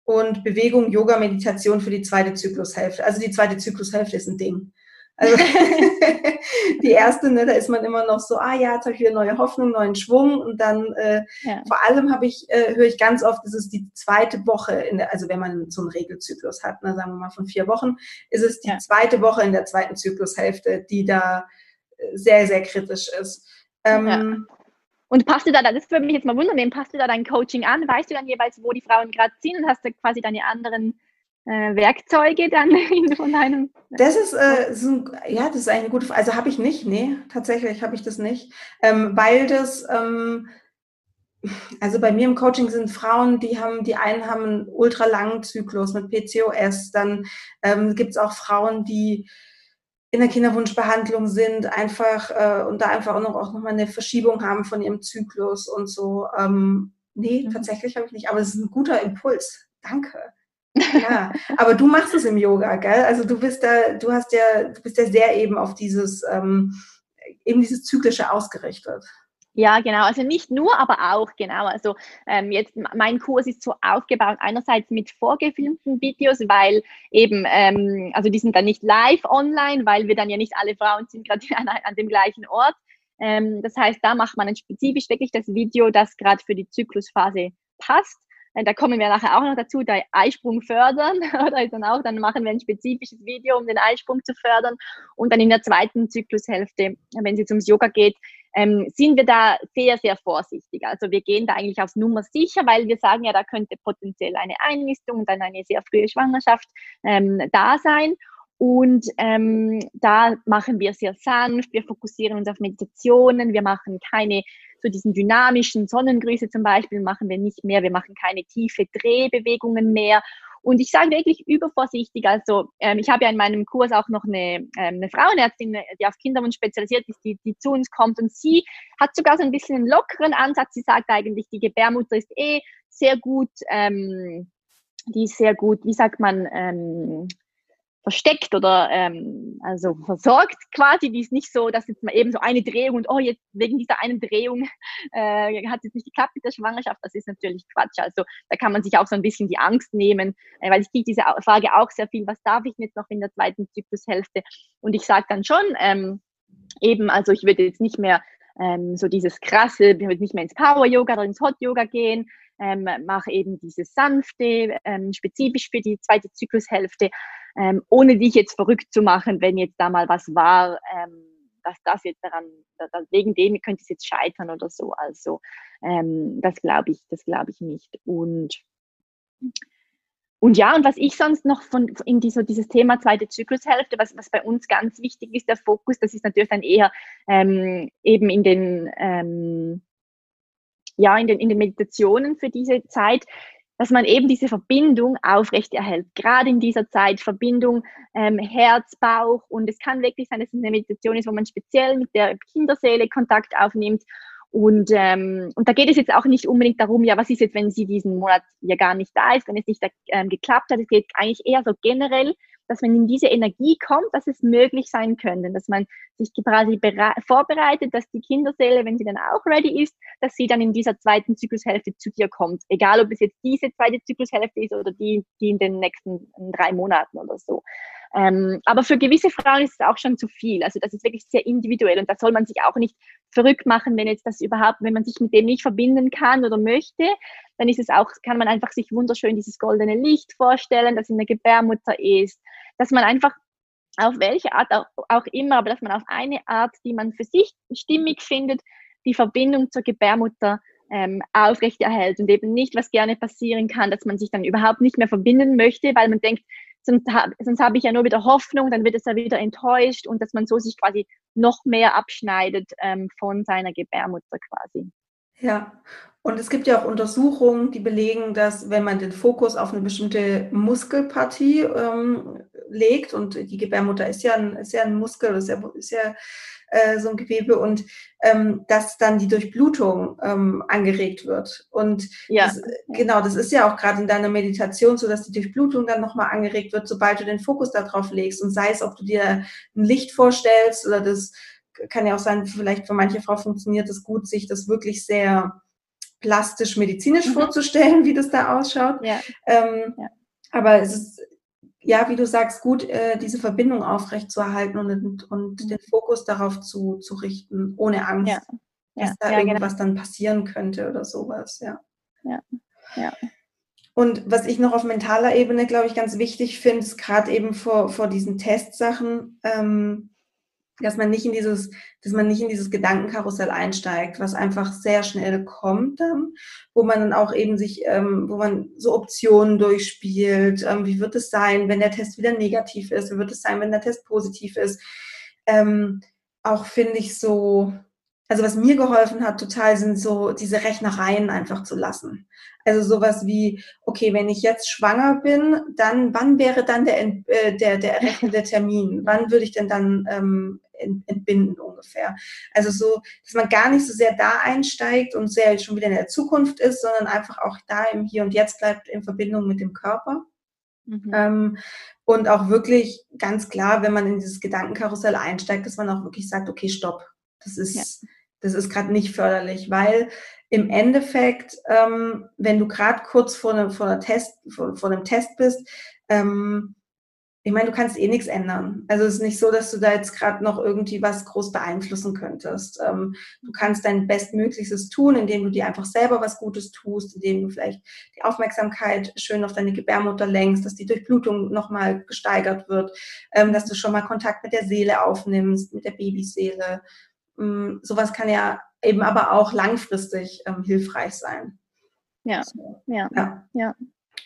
Und Bewegung, Yoga, Meditation für die zweite Zyklushälfte. Also die zweite Zyklushälfte ist ein Ding. Also die erste, ne, da ist man immer noch so, ah ja, jetzt habe ich wieder neue Hoffnung, neuen Schwung und dann äh, ja. vor allem habe ich, äh, höre ich ganz oft, das ist die zweite Woche, in der, also wenn man so einen Regelzyklus hat, ne, sagen wir mal von vier Wochen, ist es die ja. zweite Woche in der zweiten Zyklushälfte, die da äh, sehr, sehr kritisch ist. Ähm, ja. Und passt du da, das würde mich jetzt mal wundern, wem passt du da dein Coaching an? Weißt du dann jeweils, wo die Frauen gerade sind und hast du quasi deine anderen Werkzeuge dann von einem? Das ist, äh, so, ja, das ist eine gute Frage. Also habe ich nicht, nee, tatsächlich habe ich das nicht, ähm, weil das, ähm, also bei mir im Coaching sind Frauen, die haben, die einen haben einen ultralangen Zyklus mit PCOS, dann ähm, gibt es auch Frauen, die in der Kinderwunschbehandlung sind, einfach äh, und da einfach auch noch, auch noch mal eine Verschiebung haben von ihrem Zyklus und so. Ähm, nee, mhm. tatsächlich habe ich nicht, aber es ist ein guter Impuls. Danke. Ja, aber du machst es im Yoga, gell? Also du bist da, du hast ja, du bist ja sehr eben auf dieses, ähm, eben dieses Zyklische ausgerichtet. Ja, genau. Also nicht nur, aber auch, genau. Also ähm, jetzt mein Kurs ist so aufgebaut, einerseits mit vorgefilmten Videos, weil eben, ähm, also die sind dann nicht live online, weil wir dann ja nicht alle Frauen sind gerade an, an dem gleichen Ort. Ähm, das heißt, da macht man dann spezifisch wirklich das Video, das gerade für die Zyklusphase passt. Äh, da kommen wir nachher auch noch dazu, der Eisprung fördern, oder dann auch, dann machen wir ein spezifisches Video, um den Eisprung zu fördern. Und dann in der zweiten Zyklushälfte, wenn es jetzt ums Yoga geht, ähm, sind wir da sehr, sehr vorsichtig. Also wir gehen da eigentlich aufs Nummer sicher, weil wir sagen ja, da könnte potenziell eine Einnistung und dann eine sehr frühe Schwangerschaft ähm, da sein. Und ähm, da machen wir sehr sanft, wir fokussieren uns auf Meditationen, wir machen keine so diesen dynamischen Sonnengrüße zum Beispiel machen wir nicht mehr, wir machen keine tiefe Drehbewegungen mehr Und ich sage wirklich übervorsichtig. Also ähm, ich habe ja in meinem Kurs auch noch eine, ähm, eine Frauenärztin, die auf Kinderwunsch spezialisiert ist, die, die zu uns kommt. Und sie hat sogar so ein bisschen einen lockeren Ansatz. Sie sagt eigentlich, die Gebärmutter ist eh sehr gut, ähm, die ist sehr gut, wie sagt man, ähm, versteckt oder ähm, also versorgt quasi. Die ist nicht so, dass jetzt mal eben so eine Drehung und oh, jetzt wegen dieser einen Drehung äh, hat es nicht geklappt mit der Schwangerschaft. Das ist natürlich Quatsch. Also da kann man sich auch so ein bisschen die Angst nehmen, äh, weil ich kriege diese Frage auch sehr viel, was darf ich jetzt noch in der zweiten Zyklushälfte? Und ich sage dann schon, ähm, eben, also ich würde jetzt nicht mehr ähm, so dieses krasse, ich würde nicht mehr ins Power-Yoga oder ins Hot-Yoga gehen, ähm, mache eben dieses sanfte, ähm, spezifisch für die zweite Zyklushälfte, ähm, ohne dich jetzt verrückt zu machen, wenn jetzt da mal was war, ähm, dass das jetzt daran, da, wegen dem könnte es jetzt scheitern oder so. Also ähm, das glaube ich, das glaube ich nicht. Und und ja, und was ich sonst noch von in dieser, dieses Thema zweite Zyklushälfte, was, was bei uns ganz wichtig ist, der Fokus, das ist natürlich dann eher ähm, eben in den ähm, ja, in den, in den Meditationen für diese Zeit, dass man eben diese Verbindung aufrechterhält. Gerade in dieser Zeit Verbindung ähm, Herz, Bauch und es kann wirklich sein, dass es eine Meditation ist, wo man speziell mit der Kinderseele Kontakt aufnimmt. Und, ähm, und da geht es jetzt auch nicht unbedingt darum, ja, was ist jetzt, wenn sie diesen Monat ja gar nicht da ist, wenn es nicht ähm, geklappt hat. Es geht eigentlich eher so generell dass man in diese Energie kommt, dass es möglich sein könnte, dass man sich quasi vorbereitet, dass die Kinderseele, wenn sie dann auch ready ist, dass sie dann in dieser zweiten Zyklushälfte zu dir kommt. Egal, ob es jetzt diese zweite Zyklushälfte ist oder die, die in den nächsten drei Monaten oder so. Ähm, aber für gewisse Frauen ist es auch schon zu viel. Also das ist wirklich sehr individuell und da soll man sich auch nicht verrückt machen, wenn jetzt das überhaupt, wenn man sich mit dem nicht verbinden kann oder möchte, dann ist es auch, kann man einfach sich wunderschön dieses goldene Licht vorstellen, das in der Gebärmutter ist, dass man einfach auf welche Art auch, auch immer, aber dass man auf eine Art, die man für sich stimmig findet, die Verbindung zur Gebärmutter ähm, aufrechterhält und eben nicht, was gerne passieren kann, dass man sich dann überhaupt nicht mehr verbinden möchte, weil man denkt, sonst, habe ich ja nur wieder Hoffnung, dann wird es ja wieder enttäuscht und dass man so sich quasi noch mehr abschneidet ähm, von seiner Gebärmutter quasi. Ja, und es gibt ja auch Untersuchungen, die belegen, dass wenn man den Fokus auf eine bestimmte Muskelpartie ähm, legt, und die Gebärmutter ist ja ein, ist ja ein Muskel, ist ja, ist ja äh, so ein Gewebe und ähm, dass dann die Durchblutung ähm, angeregt wird. Und ja. das, genau, das ist ja auch gerade in deiner Meditation so, dass die Durchblutung dann nochmal angeregt wird, sobald du den Fokus darauf legst. Und sei es, ob du dir ein Licht vorstellst oder das kann ja auch sein, vielleicht für manche Frau funktioniert es gut, sich das wirklich sehr plastisch medizinisch mhm. vorzustellen, wie das da ausschaut. Ja. Ähm, ja. Aber es ist ja, wie du sagst, gut, äh, diese Verbindung aufrechtzuerhalten und, und mhm. den Fokus darauf zu, zu richten, ohne Angst, ja. dass ja. da ja, irgendwas genau. dann passieren könnte oder sowas, ja. Ja, ja. Und was ich noch auf mentaler Ebene, glaube ich, ganz wichtig finde, ist gerade eben vor, vor diesen Testsachen, ähm, dass man nicht in dieses, dass man nicht in dieses Gedankenkarussell einsteigt, was einfach sehr schnell kommt dann, wo man dann auch eben sich, ähm, wo man so Optionen durchspielt, ähm, wie wird es sein, wenn der Test wieder negativ ist, wie wird es sein, wenn der Test positiv ist. Ähm, auch finde ich so, also was mir geholfen hat total sind so diese Rechnereien einfach zu lassen. Also sowas wie, okay, wenn ich jetzt schwanger bin, dann wann wäre dann der, äh, der, der errechnete Termin? Wann würde ich denn dann ähm, entbinden ungefähr? Also so, dass man gar nicht so sehr da einsteigt und sehr schon wieder in der Zukunft ist, sondern einfach auch da im Hier und Jetzt bleibt in Verbindung mit dem Körper. Mhm. Ähm, und auch wirklich ganz klar, wenn man in dieses Gedankenkarussell einsteigt, dass man auch wirklich sagt, okay, stopp. Das ist, ja das ist gerade nicht förderlich, weil im Endeffekt, ähm, wenn du gerade kurz vor, ne, vor, einer Test, vor, vor einem Test bist, ähm, ich meine, du kannst eh nichts ändern. Also es ist nicht so, dass du da jetzt gerade noch irgendwie was groß beeinflussen könntest. Ähm, du kannst dein Bestmöglichstes tun, indem du dir einfach selber was Gutes tust, indem du vielleicht die Aufmerksamkeit schön auf deine Gebärmutter lenkst, dass die Durchblutung nochmal gesteigert wird, ähm, dass du schon mal Kontakt mit der Seele aufnimmst, mit der Babyseele ähm, sowas kann ja eben aber auch langfristig ähm, hilfreich sein. Ja, so. ja, ja, ja.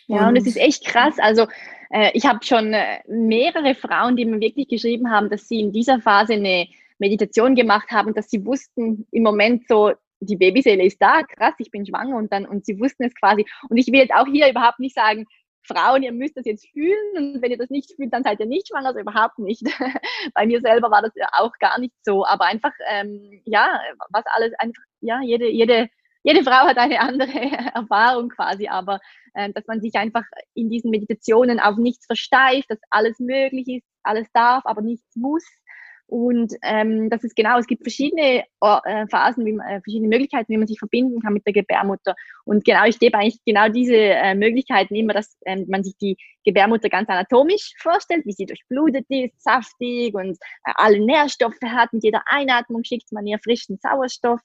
Ja, und es ist echt krass. Also äh, ich habe schon äh, mehrere Frauen, die mir wirklich geschrieben haben, dass sie in dieser Phase eine Meditation gemacht haben, dass sie wussten im Moment so, die Babyseele ist da, krass, ich bin schwanger und dann und sie wussten es quasi. Und ich will jetzt auch hier überhaupt nicht sagen, Frauen, ihr müsst das jetzt fühlen und wenn ihr das nicht fühlt, dann seid ihr nicht schwanger, also überhaupt nicht. Bei mir selber war das ja auch gar nicht so, aber einfach, ähm, ja, was alles einfach, ja, jede, jede, jede Frau hat eine andere Erfahrung quasi, aber äh, dass man sich einfach in diesen Meditationen auf nichts versteift, dass alles möglich ist, alles darf, aber nichts muss und ähm, das ist genau, es gibt verschiedene äh, Phasen, wie man, äh, verschiedene Möglichkeiten, wie man sich verbinden kann mit der Gebärmutter. Und genau, ich gebe eigentlich genau diese äh, Möglichkeiten immer, dass ähm, man sich die Gebärmutter ganz anatomisch vorstellt, wie sie durchblutet ist, saftig und äh, alle Nährstoffe hat. Mit jeder Einatmung schickt man ihr frischen Sauerstoff.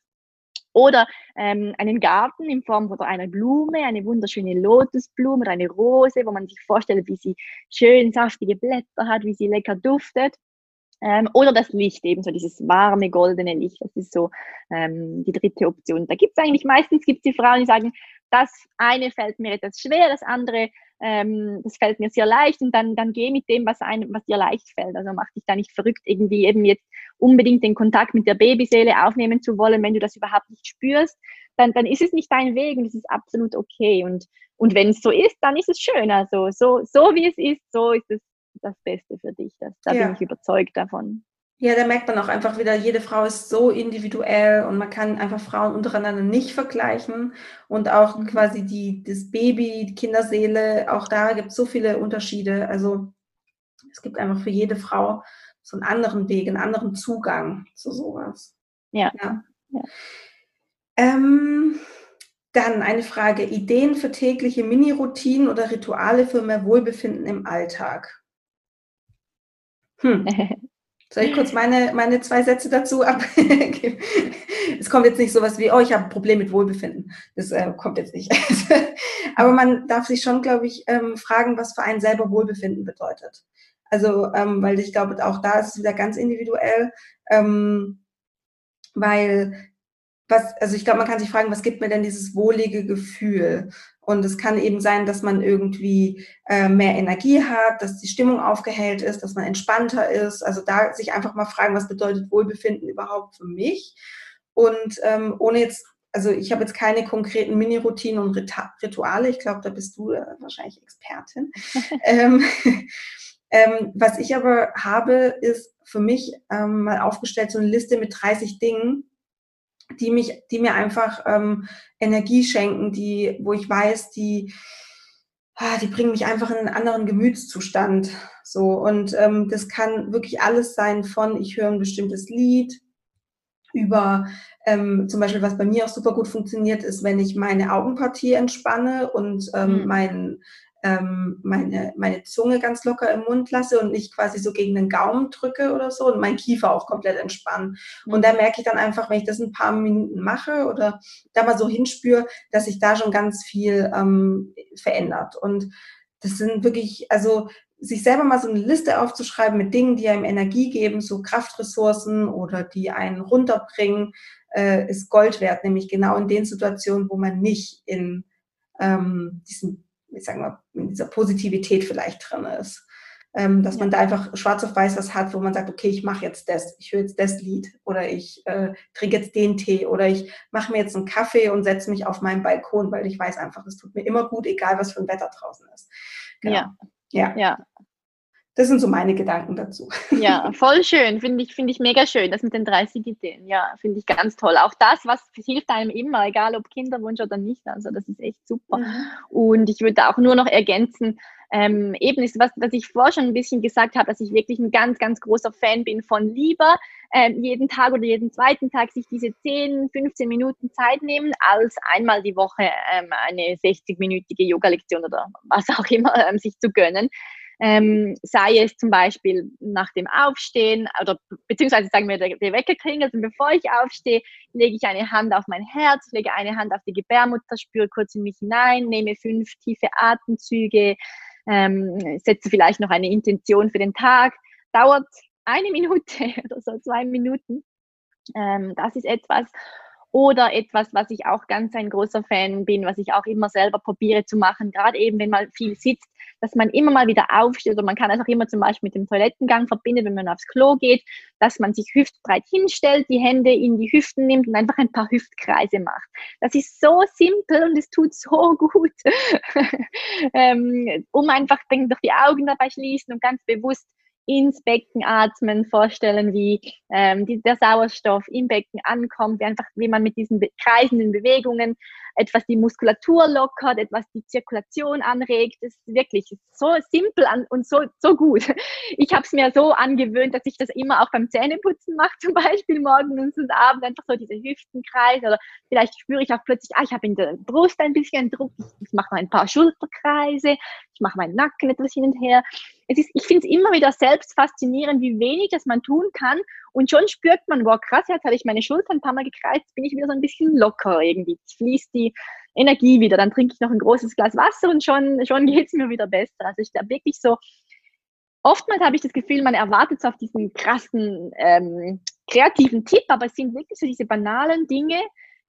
Oder ähm, einen Garten in Form von einer Blume, eine wunderschöne Lotusblume oder eine Rose, wo man sich vorstellt, wie sie schön saftige Blätter hat, wie sie lecker duftet. Ähm, oder das Licht, eben so dieses warme goldene Licht, das ist so ähm, die dritte Option. Da gibt es eigentlich meistens gibt's die Frauen, die sagen, das eine fällt mir etwas schwer, das andere, ähm, das fällt mir sehr leicht und dann, dann geh mit dem, was, einem, was dir leicht fällt. Also mach dich da nicht verrückt, irgendwie eben jetzt unbedingt den Kontakt mit der Babyseele aufnehmen zu wollen, wenn du das überhaupt nicht spürst, dann, dann ist es nicht dein Weg und es ist absolut okay. Und, und wenn es so ist, dann ist es schön. Also so, so wie es ist, so ist es das Beste für dich. Das, da ja. bin ich überzeugt davon. Ja, da merkt man auch einfach wieder, jede Frau ist so individuell und man kann einfach Frauen untereinander nicht vergleichen. Und auch mhm. quasi die, das Baby, die Kinderseele, auch da gibt es so viele Unterschiede. Also es gibt einfach für jede Frau so einen anderen Weg, einen anderen Zugang zu sowas. Ja. ja. ja. Ähm, dann eine Frage: Ideen für tägliche Mini-Routinen oder Rituale für mehr Wohlbefinden im Alltag? Hm. Soll ich kurz meine, meine zwei Sätze dazu abgeben? es kommt jetzt nicht sowas wie, oh, ich habe ein Problem mit Wohlbefinden. Das äh, kommt jetzt nicht. Aber man darf sich schon, glaube ich, ähm, fragen, was für einen selber Wohlbefinden bedeutet. Also, ähm, weil ich glaube, auch da ist es wieder ganz individuell, ähm, weil was, also ich glaube, man kann sich fragen, was gibt mir denn dieses wohlige Gefühl? Und es kann eben sein, dass man irgendwie äh, mehr Energie hat, dass die Stimmung aufgehellt ist, dass man entspannter ist. Also da sich einfach mal fragen, was bedeutet Wohlbefinden überhaupt für mich? Und ähm, ohne jetzt, also ich habe jetzt keine konkreten Mini-Routinen und Rituale. Ich glaube, da bist du äh, wahrscheinlich Expertin. ähm, ähm, was ich aber habe, ist für mich ähm, mal aufgestellt so eine Liste mit 30 Dingen, die mich, die mir einfach ähm, Energie schenken, die, wo ich weiß, die, ah, die bringen mich einfach in einen anderen Gemütszustand. So und ähm, das kann wirklich alles sein von ich höre ein bestimmtes Lied über ähm, zum Beispiel was bei mir auch super gut funktioniert ist, wenn ich meine Augenpartie entspanne und ähm, mhm. mein ähm, meine, meine Zunge ganz locker im Mund lasse und nicht quasi so gegen den Gaumen drücke oder so und mein Kiefer auch komplett entspannen. Mhm. Und da merke ich dann einfach, wenn ich das ein paar Minuten mache oder da mal so hinspüre, dass sich da schon ganz viel ähm, verändert. Und das sind wirklich, also sich selber mal so eine Liste aufzuschreiben mit Dingen, die einem Energie geben, so Kraftressourcen oder die einen runterbringen, äh, ist Gold wert, nämlich genau in den Situationen, wo man nicht in ähm, diesen ich sag mal, in dieser Positivität vielleicht drin ist. Ähm, dass ja. man da einfach schwarz auf weiß was hat, wo man sagt, okay, ich mache jetzt das, ich höre jetzt das Lied oder ich äh, trinke jetzt den Tee oder ich mache mir jetzt einen Kaffee und setze mich auf meinen Balkon, weil ich weiß einfach, es tut mir immer gut, egal was für ein Wetter draußen ist. Genau. Ja. ja. Ja. Das sind so meine Gedanken dazu. Ja, voll schön. Finde ich, finde ich mega schön, das mit den 30 Ideen. Ja, finde ich ganz toll. Auch das, was hilft einem immer, egal ob Kinderwunsch oder nicht. Also, das ist echt super. Mhm. Und ich würde auch nur noch ergänzen, ähm, eben ist was, was ich vorher schon ein bisschen gesagt habe, dass ich wirklich ein ganz, ganz großer Fan bin von lieber ähm, jeden Tag oder jeden zweiten Tag sich diese 10, 15 Minuten Zeit nehmen, als einmal die Woche ähm, eine 60-minütige Yoga-Lektion oder was auch immer ähm, sich zu gönnen. Ähm, sei es zum Beispiel nach dem Aufstehen oder beziehungsweise sagen wir, der, der Wecker klingelt und bevor ich aufstehe, lege ich eine Hand auf mein Herz, lege eine Hand auf die Gebärmutter, spüre kurz in mich hinein, nehme fünf tiefe Atemzüge, ähm, setze vielleicht noch eine Intention für den Tag. Dauert eine Minute oder so, zwei Minuten. Ähm, das ist etwas. Oder etwas, was ich auch ganz ein großer Fan bin, was ich auch immer selber probiere zu machen, gerade eben, wenn man viel sitzt, dass man immer mal wieder aufsteht oder man kann es auch immer zum Beispiel mit dem Toilettengang verbinden, wenn man aufs Klo geht, dass man sich hüftbreit hinstellt, die Hände in die Hüften nimmt und einfach ein paar Hüftkreise macht. Das ist so simpel und es tut so gut, ähm, um einfach durch die Augen dabei schließen und ganz bewusst ins Becken atmen, vorstellen, wie ähm, die, der Sauerstoff im Becken ankommt, wie einfach, wie man mit diesen kreisenden Bewegungen etwas die Muskulatur lockert, etwas die Zirkulation anregt. Das ist wirklich so simpel und so, so gut. Ich habe es mir so angewöhnt, dass ich das immer auch beim Zähneputzen mache, zum Beispiel morgens und abends einfach so diese Hüftenkreise oder vielleicht spüre ich auch plötzlich, ah, ich habe in der Brust ein bisschen Druck, ich, ich mache mal ein paar Schulterkreise, ich mache meinen Nacken etwas hin und her. Es ist, ich finde es immer wieder selbst faszinierend, wie wenig das man tun kann und schon spürt man, wow, krass, jetzt habe ich meine Schultern ein paar Mal gekreist, bin ich wieder so ein bisschen locker irgendwie. Fließt die Energie wieder. Dann trinke ich noch ein großes Glas Wasser und schon, schon geht es mir wieder besser. Also ich glaube wirklich so, oftmals habe ich das Gefühl, man erwartet so auf diesen krassen ähm, kreativen Tipp, aber es sind wirklich so diese banalen Dinge,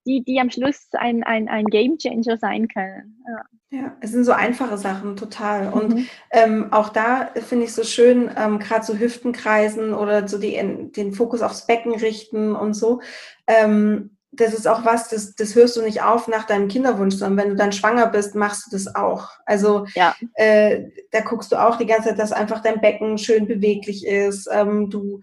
die, die am Schluss ein, ein, ein Game Changer sein können. Ja. ja es sind so einfache Sachen, total. Und mhm. ähm, auch da finde ich so schön, ähm, gerade so Hüftenkreisen oder so die, den Fokus aufs Becken richten und so. Ähm, das ist auch was, das, das hörst du nicht auf nach deinem Kinderwunsch, sondern wenn du dann schwanger bist, machst du das auch. Also ja. äh, da guckst du auch die ganze Zeit, dass einfach dein Becken schön beweglich ist. Ähm, du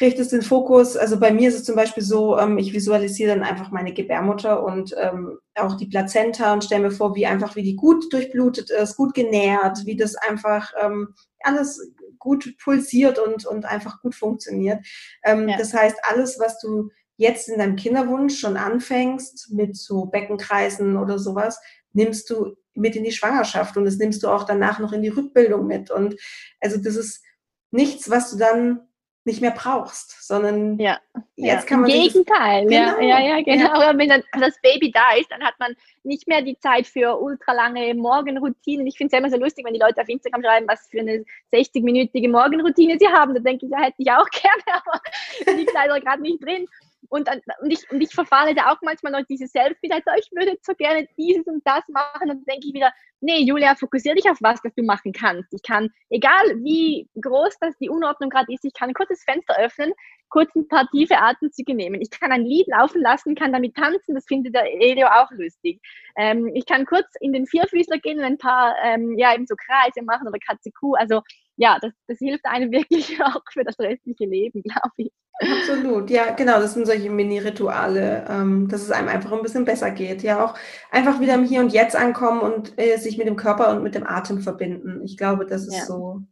richtest den Fokus, also bei mir ist es zum Beispiel so, ähm, ich visualisiere dann einfach meine Gebärmutter und ähm, auch die Plazenta und stelle mir vor, wie einfach, wie die gut durchblutet ist, gut genährt, wie das einfach ähm, alles gut pulsiert und, und einfach gut funktioniert. Ähm, ja. Das heißt, alles, was du jetzt in deinem Kinderwunsch schon anfängst mit so Beckenkreisen oder sowas, nimmst du mit in die Schwangerschaft und das nimmst du auch danach noch in die Rückbildung mit. Und also das ist nichts, was du dann nicht mehr brauchst, sondern ja, jetzt ja. kann man. Im Gegenteil, genau. ja, ja, genau. Ja. Wenn dann das Baby da ist, dann hat man nicht mehr die Zeit für ultralange Morgenroutinen. Ich finde es immer so lustig, wenn die Leute auf Instagram schreiben, was für eine 60-minütige Morgenroutine sie haben. Da denke ich, ja, hätte ich auch gerne, aber liegt leider gerade nicht drin. Und, und, ich, und ich verfalle da auch manchmal noch diese Selbstmitleid, so, ich würde so gerne dieses und das machen. Und dann denke ich wieder, nee, Julia, fokussiere dich auf was, das du machen kannst. Ich kann, egal wie groß das die Unordnung gerade ist, ich kann ein kurzes Fenster öffnen, kurz ein paar tiefe Atemzüge nehmen. Ich kann ein Lied laufen lassen, kann damit tanzen, das findet der Elio auch lustig. Ähm, ich kann kurz in den Vierfüßler gehen und ein paar, ähm, ja, eben so Kreise machen oder Katze Kuh. Also ja, das, das hilft einem wirklich auch für das restliche Leben, glaube ich. Absolut, ja, genau, das sind solche Mini-Rituale, ähm, dass es einem einfach ein bisschen besser geht. Ja, auch einfach wieder im Hier und Jetzt ankommen und äh, sich mit dem Körper und mit dem Atem verbinden. Ich glaube, das ist ja. so,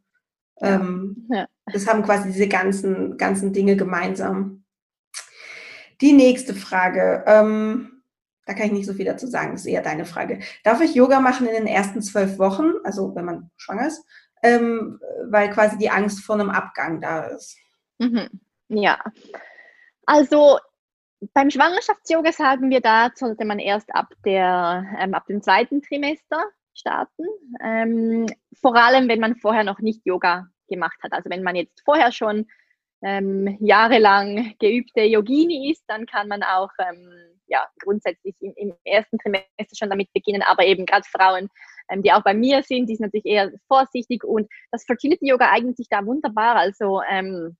ähm, ja. das haben quasi diese ganzen, ganzen Dinge gemeinsam. Die nächste Frage, ähm, da kann ich nicht so viel dazu sagen, das ist eher deine Frage. Darf ich Yoga machen in den ersten zwölf Wochen, also wenn man schwanger ist, ähm, weil quasi die Angst vor einem Abgang da ist? Mhm. Ja, also beim Schwangerschafts-Yoga sagen wir, da sollte man erst ab, der, ähm, ab dem zweiten Trimester starten. Ähm, vor allem, wenn man vorher noch nicht Yoga gemacht hat. Also wenn man jetzt vorher schon ähm, jahrelang geübte Yogini ist, dann kann man auch ähm, ja, grundsätzlich im, im, ersten Trimester schon damit beginnen. Aber eben gerade Frauen, ähm, die auch bei mir sind, die sind natürlich eher vorsichtig und das Fertility Yoga eignet sich da wunderbar. Also ähm,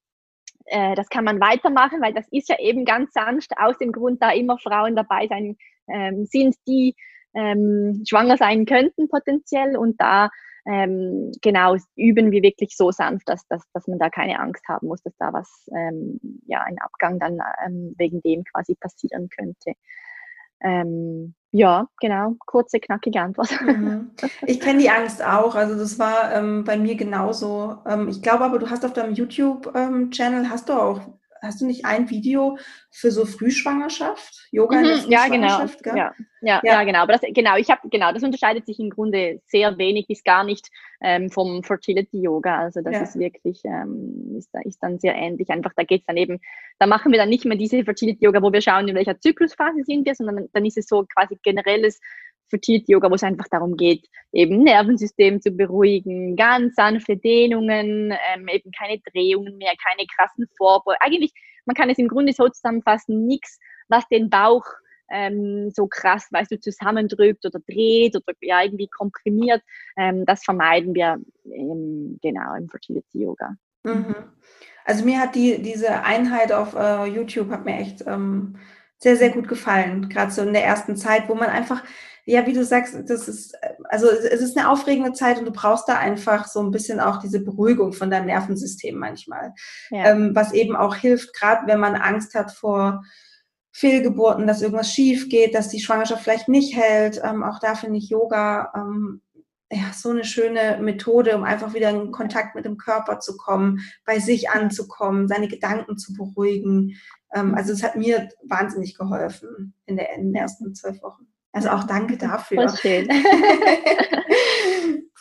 äh, das kann man weitermachen, weil das ist ja eben ganz sanft aus dem Grund, da immer Frauen dabei sein ähm, sind, die ähm, schwanger sein könnten potenziell und da ähm, genau üben wir wirklich so sanft, dass, dass, dass man da keine Angst haben muss, dass da was, ähm, ja, ein Abgang dann ähm, wegen dem quasi passieren könnte. Ähm, ja, genau, kurze, knackige Antwort. Mhm. Ich kenne die Angst auch, also das war ähm, bei mir genauso. Ähm, ich glaube aber, du hast auf deinem YouTube-Channel, ähm, hast du auch hast du nicht ein Video für so Frühschwangerschaft? Yoga mhm, in der Frühschwangerschaft? Ja, genau. Ja, ja, ja, genau. Aber das, genau, ich habe genau, das unterscheidet sich im Grunde sehr wenig bis gar nicht ähm, vom Fertility Yoga. Also das ja. ist wirklich, ähm, ist, ist dann sehr ähnlich. Einfach, da geht es dann eben, da machen wir dann nicht mehr diese Fertility Yoga, wo wir schauen, in welcher Zyklusphase sind wir, sondern dann ist es so quasi generelles Fertility Yoga, wo es einfach darum geht, eben Nervensystem zu beruhigen, ganz sanfte Dehnungen, ähm, eben keine Drehungen mehr, keine krassen Vorbeugungen. Eigentlich, man kann es im Grunde so zusammenfassen, nichts was den Bauch ähm, so krass, weißt du, zusammendrückt oder dreht oder ja, irgendwie komprimiert. Ähm, das vermeiden wir im, genau im Fertility Yoga. Mhm. Also mir hat die, diese Einheit auf uh, YouTube hat mir echt ähm, sehr, sehr gut gefallen. Gerade so in der ersten Zeit, wo man einfach, ja, wie du sagst, das ist, also es ist eine aufregende Zeit und du brauchst da einfach so ein bisschen auch diese Beruhigung von deinem Nervensystem manchmal. Ja. Ähm, was eben auch hilft, gerade wenn man Angst hat vor Fehlgeburten, dass irgendwas schief geht, dass die Schwangerschaft vielleicht nicht hält. Ähm, auch da finde ich Yoga ähm, ja, so eine schöne Methode, um einfach wieder in Kontakt mit dem Körper zu kommen, bei sich anzukommen, seine Gedanken zu beruhigen. Ähm, also es hat mir wahnsinnig geholfen in, der, in den ersten zwölf Wochen. Also auch danke dafür. Voll schön.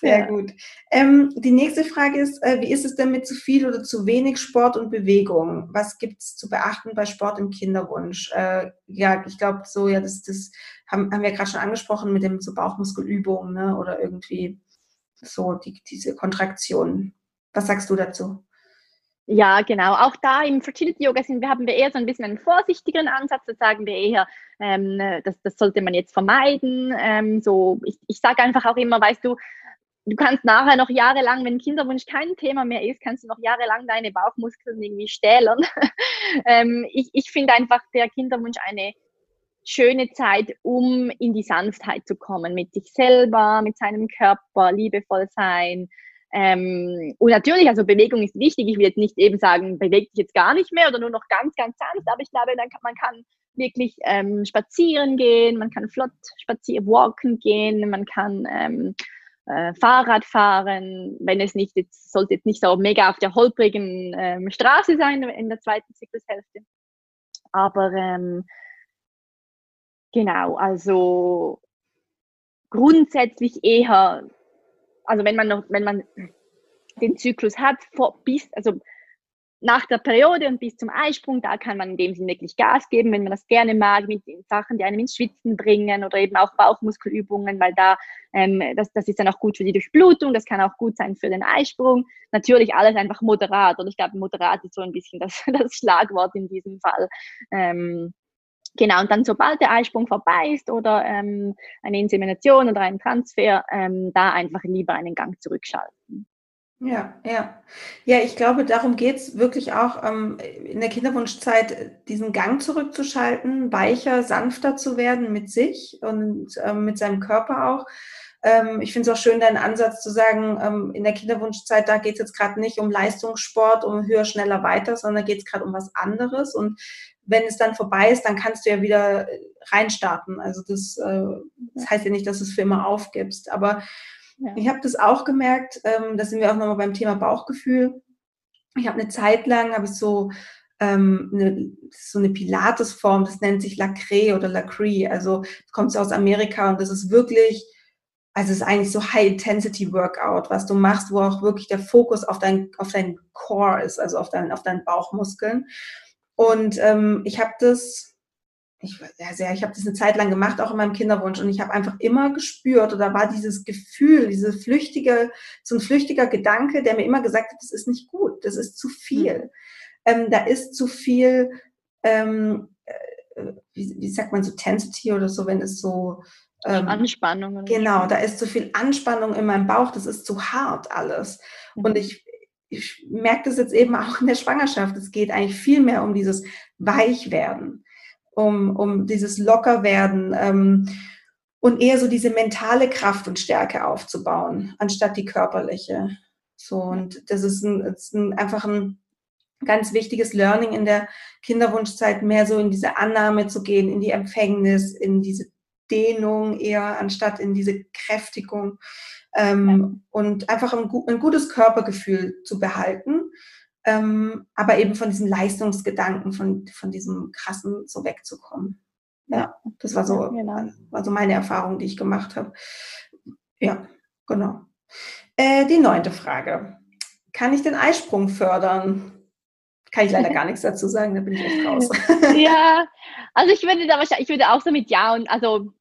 Sehr ja. gut. Ähm, die nächste Frage ist, äh, wie ist es denn mit zu viel oder zu wenig Sport und Bewegung? Was gibt es zu beachten bei Sport im Kinderwunsch? Äh, ja, ich glaube, so, ja, das, das haben, haben wir gerade schon angesprochen mit dem so Bauchmuskelübungen ne? oder irgendwie so die, diese Kontraktionen. Was sagst du dazu? Ja, genau. Auch da im Fertility Yoga sind wir, haben wir eher so ein bisschen einen vorsichtigeren Ansatz. Da sagen wir eher, ähm, das, das sollte man jetzt vermeiden. Ähm, so, ich, ich sage einfach auch immer, weißt du, du kannst nachher noch jahrelang, wenn Kinderwunsch kein Thema mehr ist, kannst du noch jahrelang deine Bauchmuskeln irgendwie stählern. ähm, ich ich finde einfach der Kinderwunsch eine schöne Zeit, um in die Sanftheit zu kommen, mit sich selber, mit seinem Körper, liebevoll sein, ähm, und natürlich, also Bewegung ist wichtig. Ich will jetzt nicht eben sagen, bewegt dich jetzt gar nicht mehr oder nur noch ganz, ganz sanft, aber ich glaube, dann kann, man kann wirklich ähm, spazieren gehen, man kann flott spazieren, walken gehen, man kann ähm, äh, Fahrrad fahren, wenn es nicht jetzt, sollte jetzt nicht so mega auf der holprigen ähm, Straße sein in der zweiten Zyklushälfte. Aber ähm, genau, also grundsätzlich eher also wenn man noch, wenn man den Zyklus hat, vor, bis, also nach der Periode und bis zum Eisprung, da kann man in dem Sinne wirklich Gas geben, wenn man das gerne mag, mit Sachen, die einem ins Schwitzen bringen oder eben auch Bauchmuskelübungen, weil da, ähm, das, das ist dann auch gut für die Durchblutung, das kann auch gut sein für den Eisprung. Natürlich alles einfach moderat und ich glaube, moderat ist so ein bisschen das, das Schlagwort in diesem Fall. Ähm, Genau, und dann sobald der Eisprung vorbei ist oder ähm, eine Insemination oder ein Transfer, ähm, da einfach lieber einen Gang zurückschalten. Ja, ja. Ja, ich glaube, darum geht es wirklich auch ähm, in der Kinderwunschzeit, diesen Gang zurückzuschalten, weicher, sanfter zu werden mit sich und ähm, mit seinem Körper auch. Ähm, ich finde es auch schön, deinen Ansatz zu sagen, ähm, in der Kinderwunschzeit, da geht es jetzt gerade nicht um Leistungssport, um höher, schneller, weiter, sondern geht es gerade um was anderes. Und wenn es dann vorbei ist, dann kannst du ja wieder äh, reinstarten. Also das, äh, das heißt ja nicht, dass du es für immer aufgibst. Aber ja. ich habe das auch gemerkt, ähm, da sind wir auch nochmal beim Thema Bauchgefühl. Ich habe eine Zeit lang, habe ich so ähm, eine, so eine Pilates-Form, das nennt sich Lacré oder Lacree. Also kommt aus Amerika und das ist wirklich, also es ist eigentlich so High-Intensity-Workout, was du machst, wo auch wirklich der Fokus auf dein, auf dein Core ist, also auf, dein, auf deinen Bauchmuskeln. Und ähm, ich habe das, ich, also ja, ich habe das eine Zeit lang gemacht, auch in meinem Kinderwunsch. Und ich habe einfach immer gespürt, oder war dieses Gefühl, diese flüchtige, so ein flüchtiger Gedanke, der mir immer gesagt hat, das ist nicht gut, das ist zu viel. Mhm. Ähm, da ist zu viel, ähm, äh, wie, wie sagt man so, Tensity oder so, wenn es so ähm, Anspannung. Genau, da ist zu viel Anspannung in meinem Bauch, das ist zu hart alles. Mhm. Und ich ich merke das jetzt eben auch in der Schwangerschaft. Es geht eigentlich viel mehr um dieses Weichwerden, um, um dieses Lockerwerden ähm, und eher so diese mentale Kraft und Stärke aufzubauen, anstatt die körperliche. So, und das ist, ein, das ist ein, einfach ein ganz wichtiges Learning in der Kinderwunschzeit, mehr so in diese Annahme zu gehen, in die Empfängnis, in diese Dehnung eher, anstatt in diese Kräftigung ähm, und einfach ein, ein, gutes Körpergefühl zu behalten, ähm, aber eben von diesem Leistungsgedanken, von, von diesem krassen so wegzukommen. Ja, das war so, ja, genau. war so meine Erfahrung, die ich gemacht habe. Ja, genau. Äh, die neunte Frage. Kann ich den Eisprung fördern? Kann ich leider gar nichts dazu sagen, da bin ich echt raus. ja, also ich würde da wahrscheinlich, ich würde auch so mit Ja und also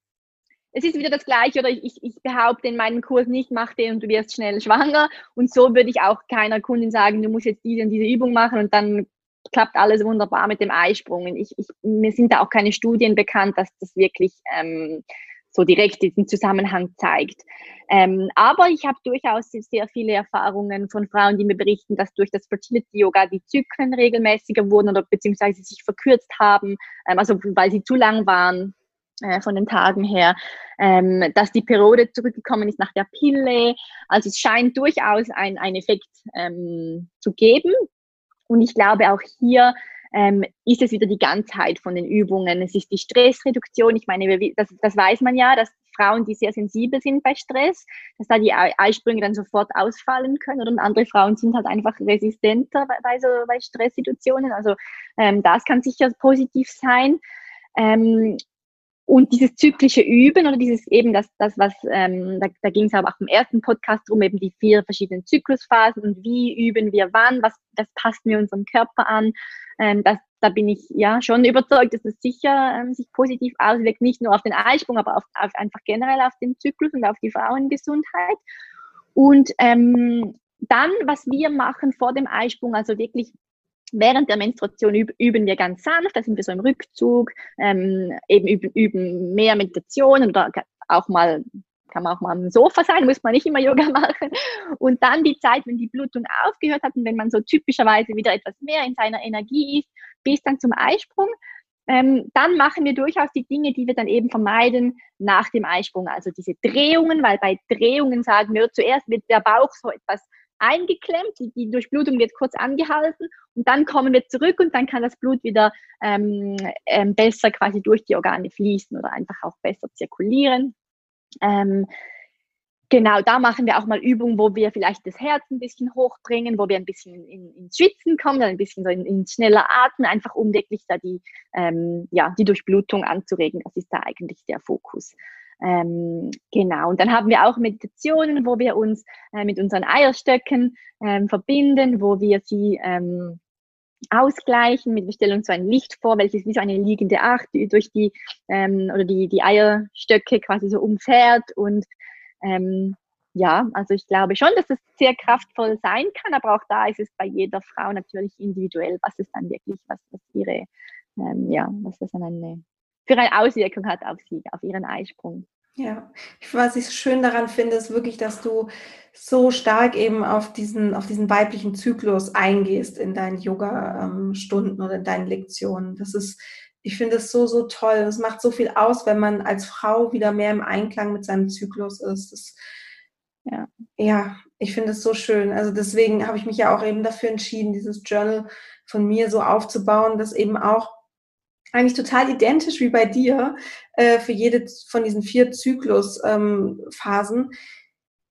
es ist wieder das Gleiche oder ich, ich behaupte in meinem Kurs nicht, mach den und du wirst schnell schwanger. Und so würde ich auch keiner Kundin sagen, du musst jetzt diese und diese Übung machen und dann klappt alles wunderbar mit dem Eisprung. Ich, ich, mir sind da auch keine Studien bekannt, dass das wirklich ähm, so direkt diesen Zusammenhang zeigt. Ähm, aber ich habe durchaus sehr viele Erfahrungen von Frauen, die mir berichten, dass durch das Fertility Yoga die Zyklen regelmäßiger wurden oder beziehungsweise sich verkürzt haben, ähm, also weil sie zu lang waren äh, von den Tagen her, ähm, dass die Periode zurückgekommen ist nach der Pille. Also es scheint durchaus einen Effekt ähm, zu geben. Und ich glaube auch hier ähm, ist es wieder die Ganzheit von den Übungen. Es ist die Stressreduktion. Ich meine, das, das weiß man ja, dass Frauen, die sehr sensibel sind bei Stress, dass da die Eisprünge dann sofort ausfallen können. Und andere Frauen sind halt einfach resistenter bei, bei so bei Stresssituationen. Also ähm, das kann sicher positiv sein. Ähm, und dieses zyklische Üben oder dieses eben das, das was, ähm, da, da ging es aber auch im ersten Podcast drum, eben die vier verschiedenen Zyklusphasen und wie üben wir wann, was, das passt mir unserem Körper an. Ähm, das, da bin ich ja schon überzeugt, dass das sicher ähm, sich positiv auswirkt, nicht nur auf den Eisprung, aber auf, auf einfach generell auf den Zyklus und auf die Frauengesundheit. Und ähm, dann, was wir machen vor dem Eisprung, also wirklich Während der Menstruation üben wir ganz sanft, da sind wir so im Rückzug, ähm, eben üben, üben mehr Meditationen oder auch mal kann man auch mal am Sofa sein, muss man nicht immer Yoga machen. Und dann die Zeit, wenn die Blutung aufgehört hat und wenn man so typischerweise wieder etwas mehr in seiner Energie ist, bis dann zum Eisprung, ähm, dann machen wir durchaus die Dinge, die wir dann eben vermeiden nach dem Eisprung. Also diese Drehungen, weil bei Drehungen sagen wir, zuerst wird der Bauch so etwas eingeklemmt, die, die, Durchblutung wird kurz angehalten und dann kommen wir zurück und dann kann das Blut wieder ähm, ähm, besser quasi durch die Organe fließen oder einfach auch besser zirkulieren. Ähm, genau, da machen wir auch mal Übungen, wo wir vielleicht das Herz ein bisschen hochbringen, wo wir ein bisschen in, ins Schwitzen kommen, ein bisschen so in, in schneller Atmen, einfach um wirklich da die, ähm, ja, die Durchblutung anzuregen. Das ist da eigentlich der Fokus. Ähm, genau, und dann haben wir auch Meditationen, wo wir uns äh, mit unseren Eierstöcken ähm, verbinden, wo wir sie ähm, ausgleichen. Wir stellen uns so ein Licht vor, welches wie so eine liegende Acht durch die ähm, oder die, die Eierstöcke quasi so umfährt. Und ähm, ja, also ich glaube schon, dass es sehr kraftvoll sein kann, aber auch da ist es bei jeder Frau natürlich individuell, was es dann wirklich, was, was ihre, ähm, ja, was das dann eine für eine Auswirkung hat auf sie, auf ihren Eisprung. Ja, was ich schön daran finde, ist wirklich, dass du so stark eben auf diesen, auf diesen weiblichen Zyklus eingehst in deinen Yoga-Stunden oder in deinen Lektionen. Das ist, ich finde es so, so toll. Es macht so viel aus, wenn man als Frau wieder mehr im Einklang mit seinem Zyklus ist. Das, ja. ja, ich finde es so schön. Also deswegen habe ich mich ja auch eben dafür entschieden, dieses Journal von mir so aufzubauen, dass eben auch eigentlich total identisch wie bei dir äh, für jede von diesen vier Zyklusphasen ähm,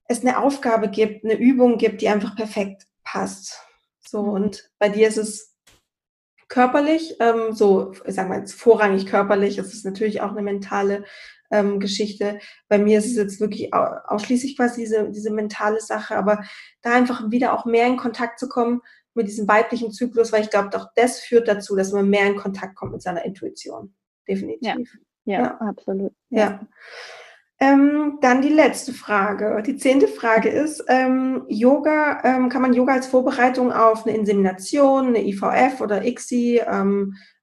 es eine Aufgabe gibt, eine Übung gibt, die einfach perfekt passt. So mhm. und bei dir ist es körperlich, ähm, so ich sag mal jetzt vorrangig körperlich, es ist natürlich auch eine mentale ähm, Geschichte. Bei mir ist es jetzt wirklich ausschließlich quasi diese, diese mentale Sache, aber da einfach wieder auch mehr in Kontakt zu kommen mit diesem weiblichen Zyklus, weil ich glaube, auch das führt dazu, dass man mehr in Kontakt kommt mit seiner Intuition. Definitiv. Ja, ja, ja. absolut. Ja. ja. Ähm, dann die letzte Frage. Die zehnte Frage ist, ähm, Yoga, ähm, kann man Yoga als Vorbereitung auf eine Insemination, eine IVF oder ICSI,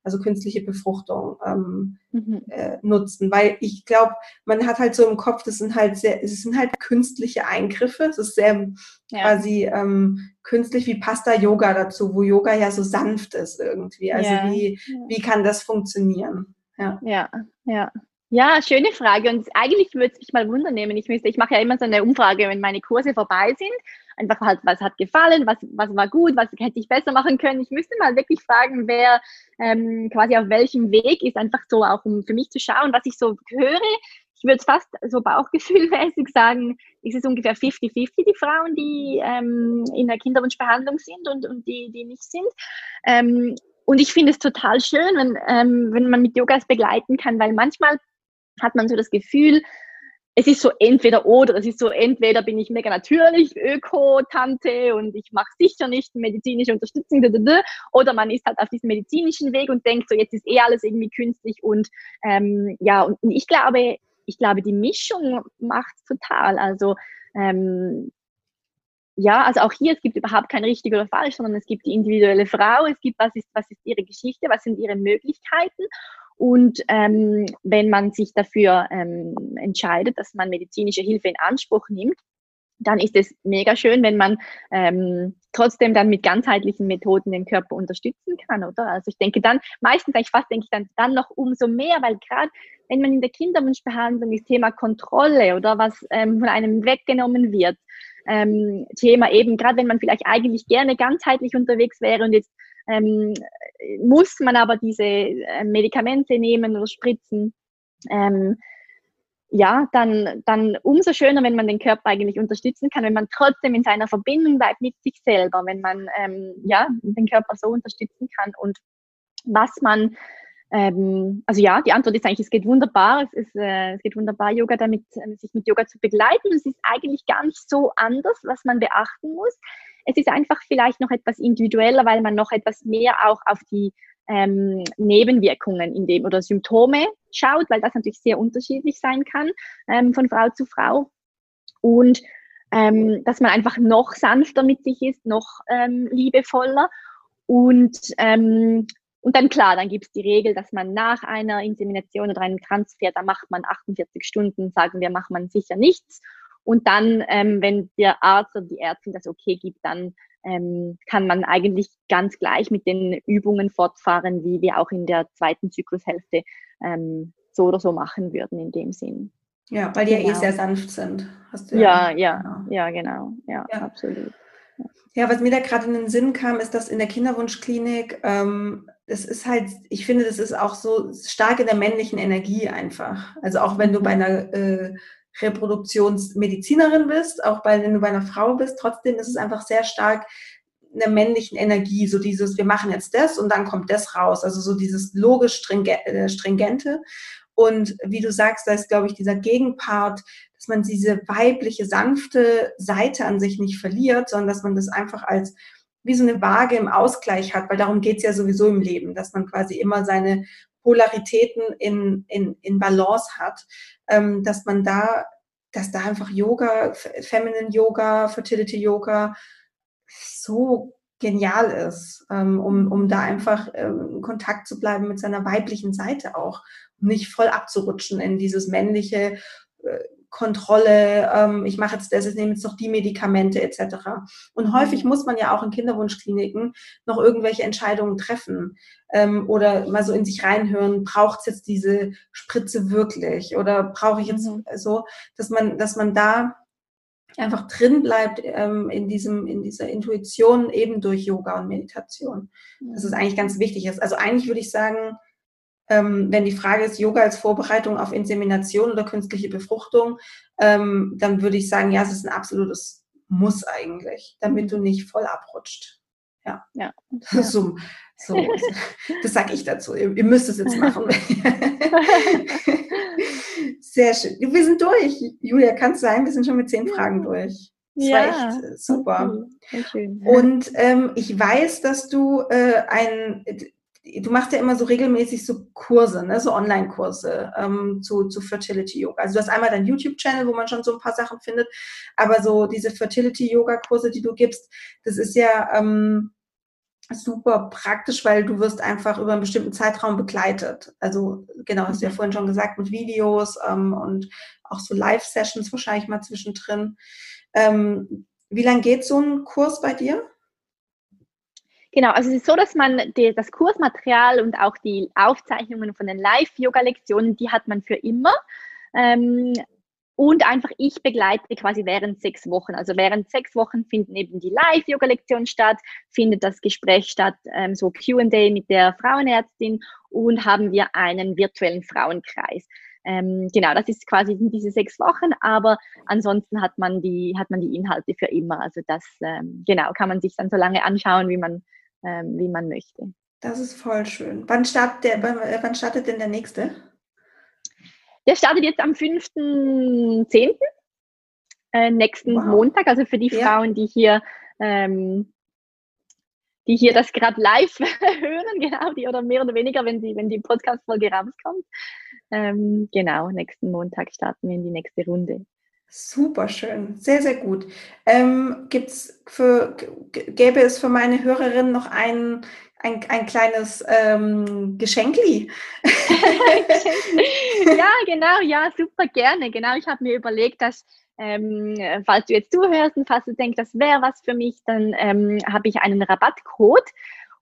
also künstliche Befruchtung, ähm, mhm. äh, nutzen? Weil ich glaube, man hat halt so im Kopf, das sind halt sehr, es sind halt künstliche Eingriffe. Es ist sehr ja. quasi ähm, künstlich, wie passt da Yoga dazu, wo Yoga ja so sanft ist irgendwie. Also ja. wie, wie kann das funktionieren? Ja, ja. ja. Ja, schöne Frage. Und eigentlich würde es mich mal wundern nehmen. Ich müsste, ich mache ja immer so eine Umfrage, wenn meine Kurse vorbei sind. Einfach halt, was hat gefallen, was, was war gut, was hätte ich besser machen können. Ich müsste mal wirklich fragen, wer ähm, quasi auf welchem Weg ist, einfach so auch um für mich zu schauen, was ich so höre. Ich würde fast so bauchgefühlmäßig sagen, ist es ungefähr 50-50 die Frauen, die ähm, in der Kinderwunschbehandlung sind und, und die, die nicht sind. Ähm, und ich finde es total schön, wenn, ähm, wenn man mit Yogas begleiten kann, weil manchmal hat man so das Gefühl, es ist so entweder oder, es ist so entweder bin ich mega natürlich Öko-Tante und ich mache sicher nicht medizinische Unterstützung, oder man ist halt auf diesem medizinischen Weg und denkt so, jetzt ist eh alles irgendwie künstlich und ähm, ja, und ich glaube, ich glaube, die Mischung macht total. Also ähm, ja, also auch hier, es gibt überhaupt kein richtig oder falsch, sondern es gibt die individuelle Frau, es gibt, was ist, was ist ihre Geschichte, was sind ihre Möglichkeiten. Und ähm, wenn man sich dafür ähm, entscheidet, dass man medizinische Hilfe in Anspruch nimmt, dann ist es mega schön, wenn man ähm, trotzdem dann mit ganzheitlichen Methoden den Körper unterstützen kann, oder? Also ich denke dann, meistens eigentlich fast denke ich dann, dann noch umso mehr, weil gerade wenn man in der Kinderwunschbehandlung das Thema Kontrolle oder was ähm, von einem weggenommen wird, ähm, Thema eben, gerade wenn man vielleicht eigentlich gerne ganzheitlich unterwegs wäre und jetzt ähm, muss man aber diese äh, Medikamente nehmen oder spritzen, ähm, ja, dann, dann umso schöner, wenn man den Körper eigentlich unterstützen kann, wenn man trotzdem in seiner Verbindung bleibt mit sich selber, wenn man ähm, ja, den Körper so unterstützen kann. Und was man, ähm, also ja, die Antwort ist eigentlich, es geht wunderbar, es, ist, äh, es geht wunderbar, Yoga damit, äh, sich mit Yoga zu begleiten. Es ist eigentlich gar nicht so anders, was man beachten muss. Es ist einfach vielleicht noch etwas individueller, weil man noch etwas mehr auch auf die ähm, Nebenwirkungen in dem oder Symptome schaut, weil das natürlich sehr unterschiedlich sein kann ähm, von Frau zu Frau. Und ähm, dass man einfach noch sanfter mit sich ist, noch ähm, liebevoller. Und, ähm, und dann klar, dann gibt es die Regel, dass man nach einer Insemination oder einem Transfer, da macht man 48 Stunden, sagen wir, macht man sicher nichts. Und dann, ähm, wenn der Arzt oder die Ärztin das okay gibt, dann ähm, kann man eigentlich ganz gleich mit den Übungen fortfahren, wie wir auch in der zweiten Zyklushälfte ähm, so oder so machen würden in dem Sinn. Ja, weil die genau. ja eh genau. sehr sanft sind. ja, ja, ja, genau. ja, genau, ja, ja. absolut. Ja, was mir da gerade in den Sinn kam, ist, dass in der Kinderwunschklinik, ähm, das ist halt, ich finde, das ist auch so stark in der männlichen Energie einfach. Also auch wenn du bei einer äh, Reproduktionsmedizinerin bist, auch bei, wenn du bei einer Frau bist, trotzdem ist es einfach sehr stark einer männlichen Energie, so dieses, wir machen jetzt das und dann kommt das raus, also so dieses logisch äh, stringente. Und wie du sagst, da ist, glaube ich, dieser Gegenpart, dass man diese weibliche, sanfte Seite an sich nicht verliert, sondern dass man das einfach als wie so eine Waage im Ausgleich hat, weil darum geht es ja sowieso im Leben, dass man quasi immer seine Polaritäten in, in, in Balance hat, ähm, dass man da, dass da einfach Yoga, Feminine Yoga, Fertility Yoga so genial ist, ähm, um, um da einfach ähm, in Kontakt zu bleiben mit seiner weiblichen Seite auch, um nicht voll abzurutschen in dieses männliche, äh, Kontrolle, ähm, ich mache jetzt das, ich nehme jetzt noch die Medikamente etc. Und häufig muss man ja auch in Kinderwunschkliniken noch irgendwelche Entscheidungen treffen ähm, oder mal so in sich reinhören, braucht es jetzt diese Spritze wirklich oder brauche ich jetzt mhm. so, dass man, dass man da einfach drin bleibt ähm, in diesem in dieser Intuition eben durch Yoga und Meditation. Das ist mhm. eigentlich ganz wichtig. Also eigentlich würde ich sagen, ähm, wenn die Frage ist, Yoga als Vorbereitung auf Insemination oder künstliche Befruchtung, ähm, dann würde ich sagen, ja, es ist ein absolutes Muss eigentlich, damit du nicht voll abrutscht. Ja, ja. ja. So, so, das sage ich dazu. Ihr, ihr, müsst es jetzt machen. Sehr schön. Wir sind durch. Julia, kann es sein? Wir sind schon mit zehn Fragen durch. Das ja, war echt äh, super. Okay. Und ähm, ich weiß, dass du äh, ein du machst ja immer so regelmäßig so Kurse, ne, so Online-Kurse ähm, zu, zu Fertility Yoga. Also du hast einmal deinen YouTube-Channel, wo man schon so ein paar Sachen findet, aber so diese Fertility Yoga-Kurse, die du gibst, das ist ja ähm, super praktisch, weil du wirst einfach über einen bestimmten Zeitraum begleitet. Also genau, hast du ja mhm. vorhin schon gesagt, mit Videos ähm, und auch so Live-Sessions wahrscheinlich mal zwischendrin. Ähm, wie lange geht so ein Kurs bei dir? Genau, also es ist so, dass man die, das Kursmaterial und auch die Aufzeichnungen von den Live-Yoga-Lektionen, die hat man für immer. Ähm, und einfach ich begleite quasi während sechs Wochen. Also während sechs Wochen finden eben die Live-Yoga-Lektionen statt, findet das Gespräch statt, ähm, so QA mit der Frauenärztin und haben wir einen virtuellen Frauenkreis. Ähm, genau, das ist quasi diese sechs Wochen, aber ansonsten hat man die, hat man die Inhalte für immer. Also das, ähm, genau, kann man sich dann so lange anschauen, wie man, ähm, wie man möchte. Das ist voll schön. Wann startet, der, wann startet denn der nächste? Der startet jetzt am 5.10. Äh, nächsten wow. Montag. Also für die ja. Frauen, die hier, ähm, die hier das gerade live hören, genau, die oder mehr oder weniger, wenn die, wenn die Podcast-Folge rauskommt. Ähm, genau, nächsten Montag starten wir in die nächste Runde. Super schön, sehr, sehr gut. Ähm, gibt's für, gäbe es für meine Hörerinnen noch ein, ein, ein kleines ähm, Geschenkli? ja, genau, ja, super gerne. Genau, ich habe mir überlegt, dass ähm, falls du jetzt zuhörst und falls du denkst, das wäre was für mich, dann ähm, habe ich einen Rabattcode.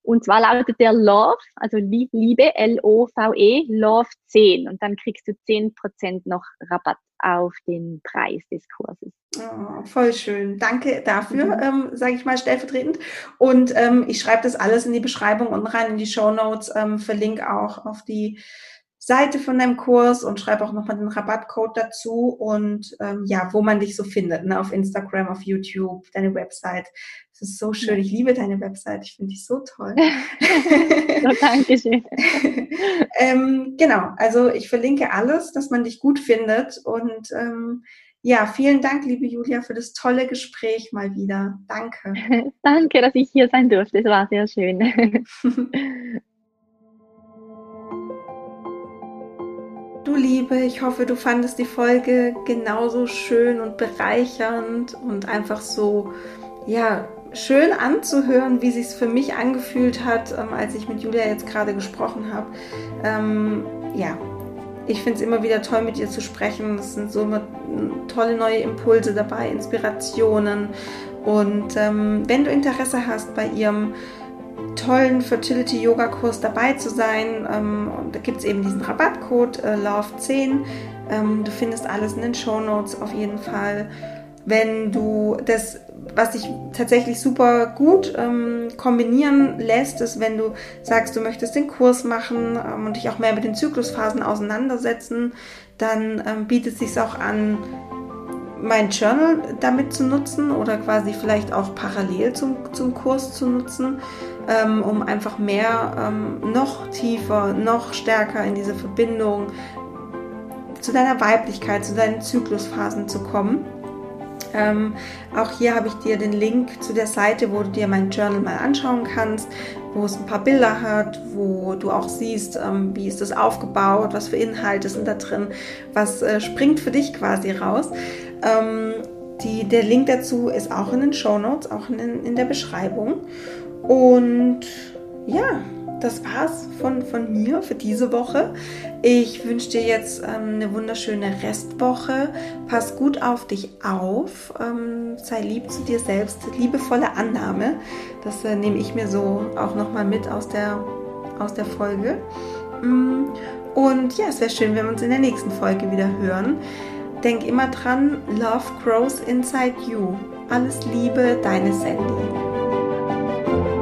Und zwar lautet der LOVE, also Liebe, L-O-V-E, LOVE 10. Und dann kriegst du 10% noch Rabatt auf den Preis des Kurses. Oh, voll schön. Danke dafür, mhm. ähm, sage ich mal stellvertretend. Und ähm, ich schreibe das alles in die Beschreibung und rein in die Show Notes, ähm, verlinke auch auf die Seite von deinem Kurs und schreibe auch nochmal den Rabattcode dazu und ähm, ja, wo man dich so findet, ne? auf Instagram, auf YouTube, deine Website. Es ist so schön. Ich liebe deine Website. Ich finde dich so toll. so, Dankeschön. ähm, genau, also ich verlinke alles, dass man dich gut findet und ähm, ja, vielen Dank, liebe Julia, für das tolle Gespräch mal wieder. Danke. Danke, dass ich hier sein durfte. Es war sehr schön. Du Liebe, ich hoffe, du fandest die Folge genauso schön und bereichernd und einfach so, ja, schön anzuhören, wie sich es für mich angefühlt hat, ähm, als ich mit Julia jetzt gerade gesprochen habe. Ähm, ja, ich finde es immer wieder toll, mit ihr zu sprechen. Es sind so immer tolle neue Impulse dabei, Inspirationen. Und ähm, wenn du Interesse hast, bei ihrem tollen Fertility-Yoga-Kurs dabei zu sein. Ähm, und da gibt es eben diesen Rabattcode äh, LOVE10. Ähm, du findest alles in den Show Notes auf jeden Fall. Wenn du das, was dich tatsächlich super gut ähm, kombinieren lässt, ist, wenn du sagst, du möchtest den Kurs machen ähm, und dich auch mehr mit den Zyklusphasen auseinandersetzen, dann ähm, bietet es sich auch an, mein Journal damit zu nutzen oder quasi vielleicht auch parallel zum, zum Kurs zu nutzen ähm, um einfach mehr, ähm, noch tiefer, noch stärker in diese Verbindung zu deiner Weiblichkeit, zu deinen Zyklusphasen zu kommen. Ähm, auch hier habe ich dir den Link zu der Seite, wo du dir mein Journal mal anschauen kannst, wo es ein paar Bilder hat, wo du auch siehst, ähm, wie ist das aufgebaut, was für Inhalte sind da drin, was äh, springt für dich quasi raus. Ähm, die, der Link dazu ist auch in den Show Notes, auch in, in der Beschreibung. Und ja, das war's von, von mir für diese Woche. Ich wünsche dir jetzt ähm, eine wunderschöne Restwoche. Pass gut auf dich auf. Ähm, sei lieb zu dir selbst. Liebevolle Annahme. Das äh, nehme ich mir so auch nochmal mit aus der, aus der Folge. Mm, und ja, es wäre schön, wenn wir uns in der nächsten Folge wieder hören. Denk immer dran, Love grows inside you. Alles Liebe, deine Sandy. Thank you.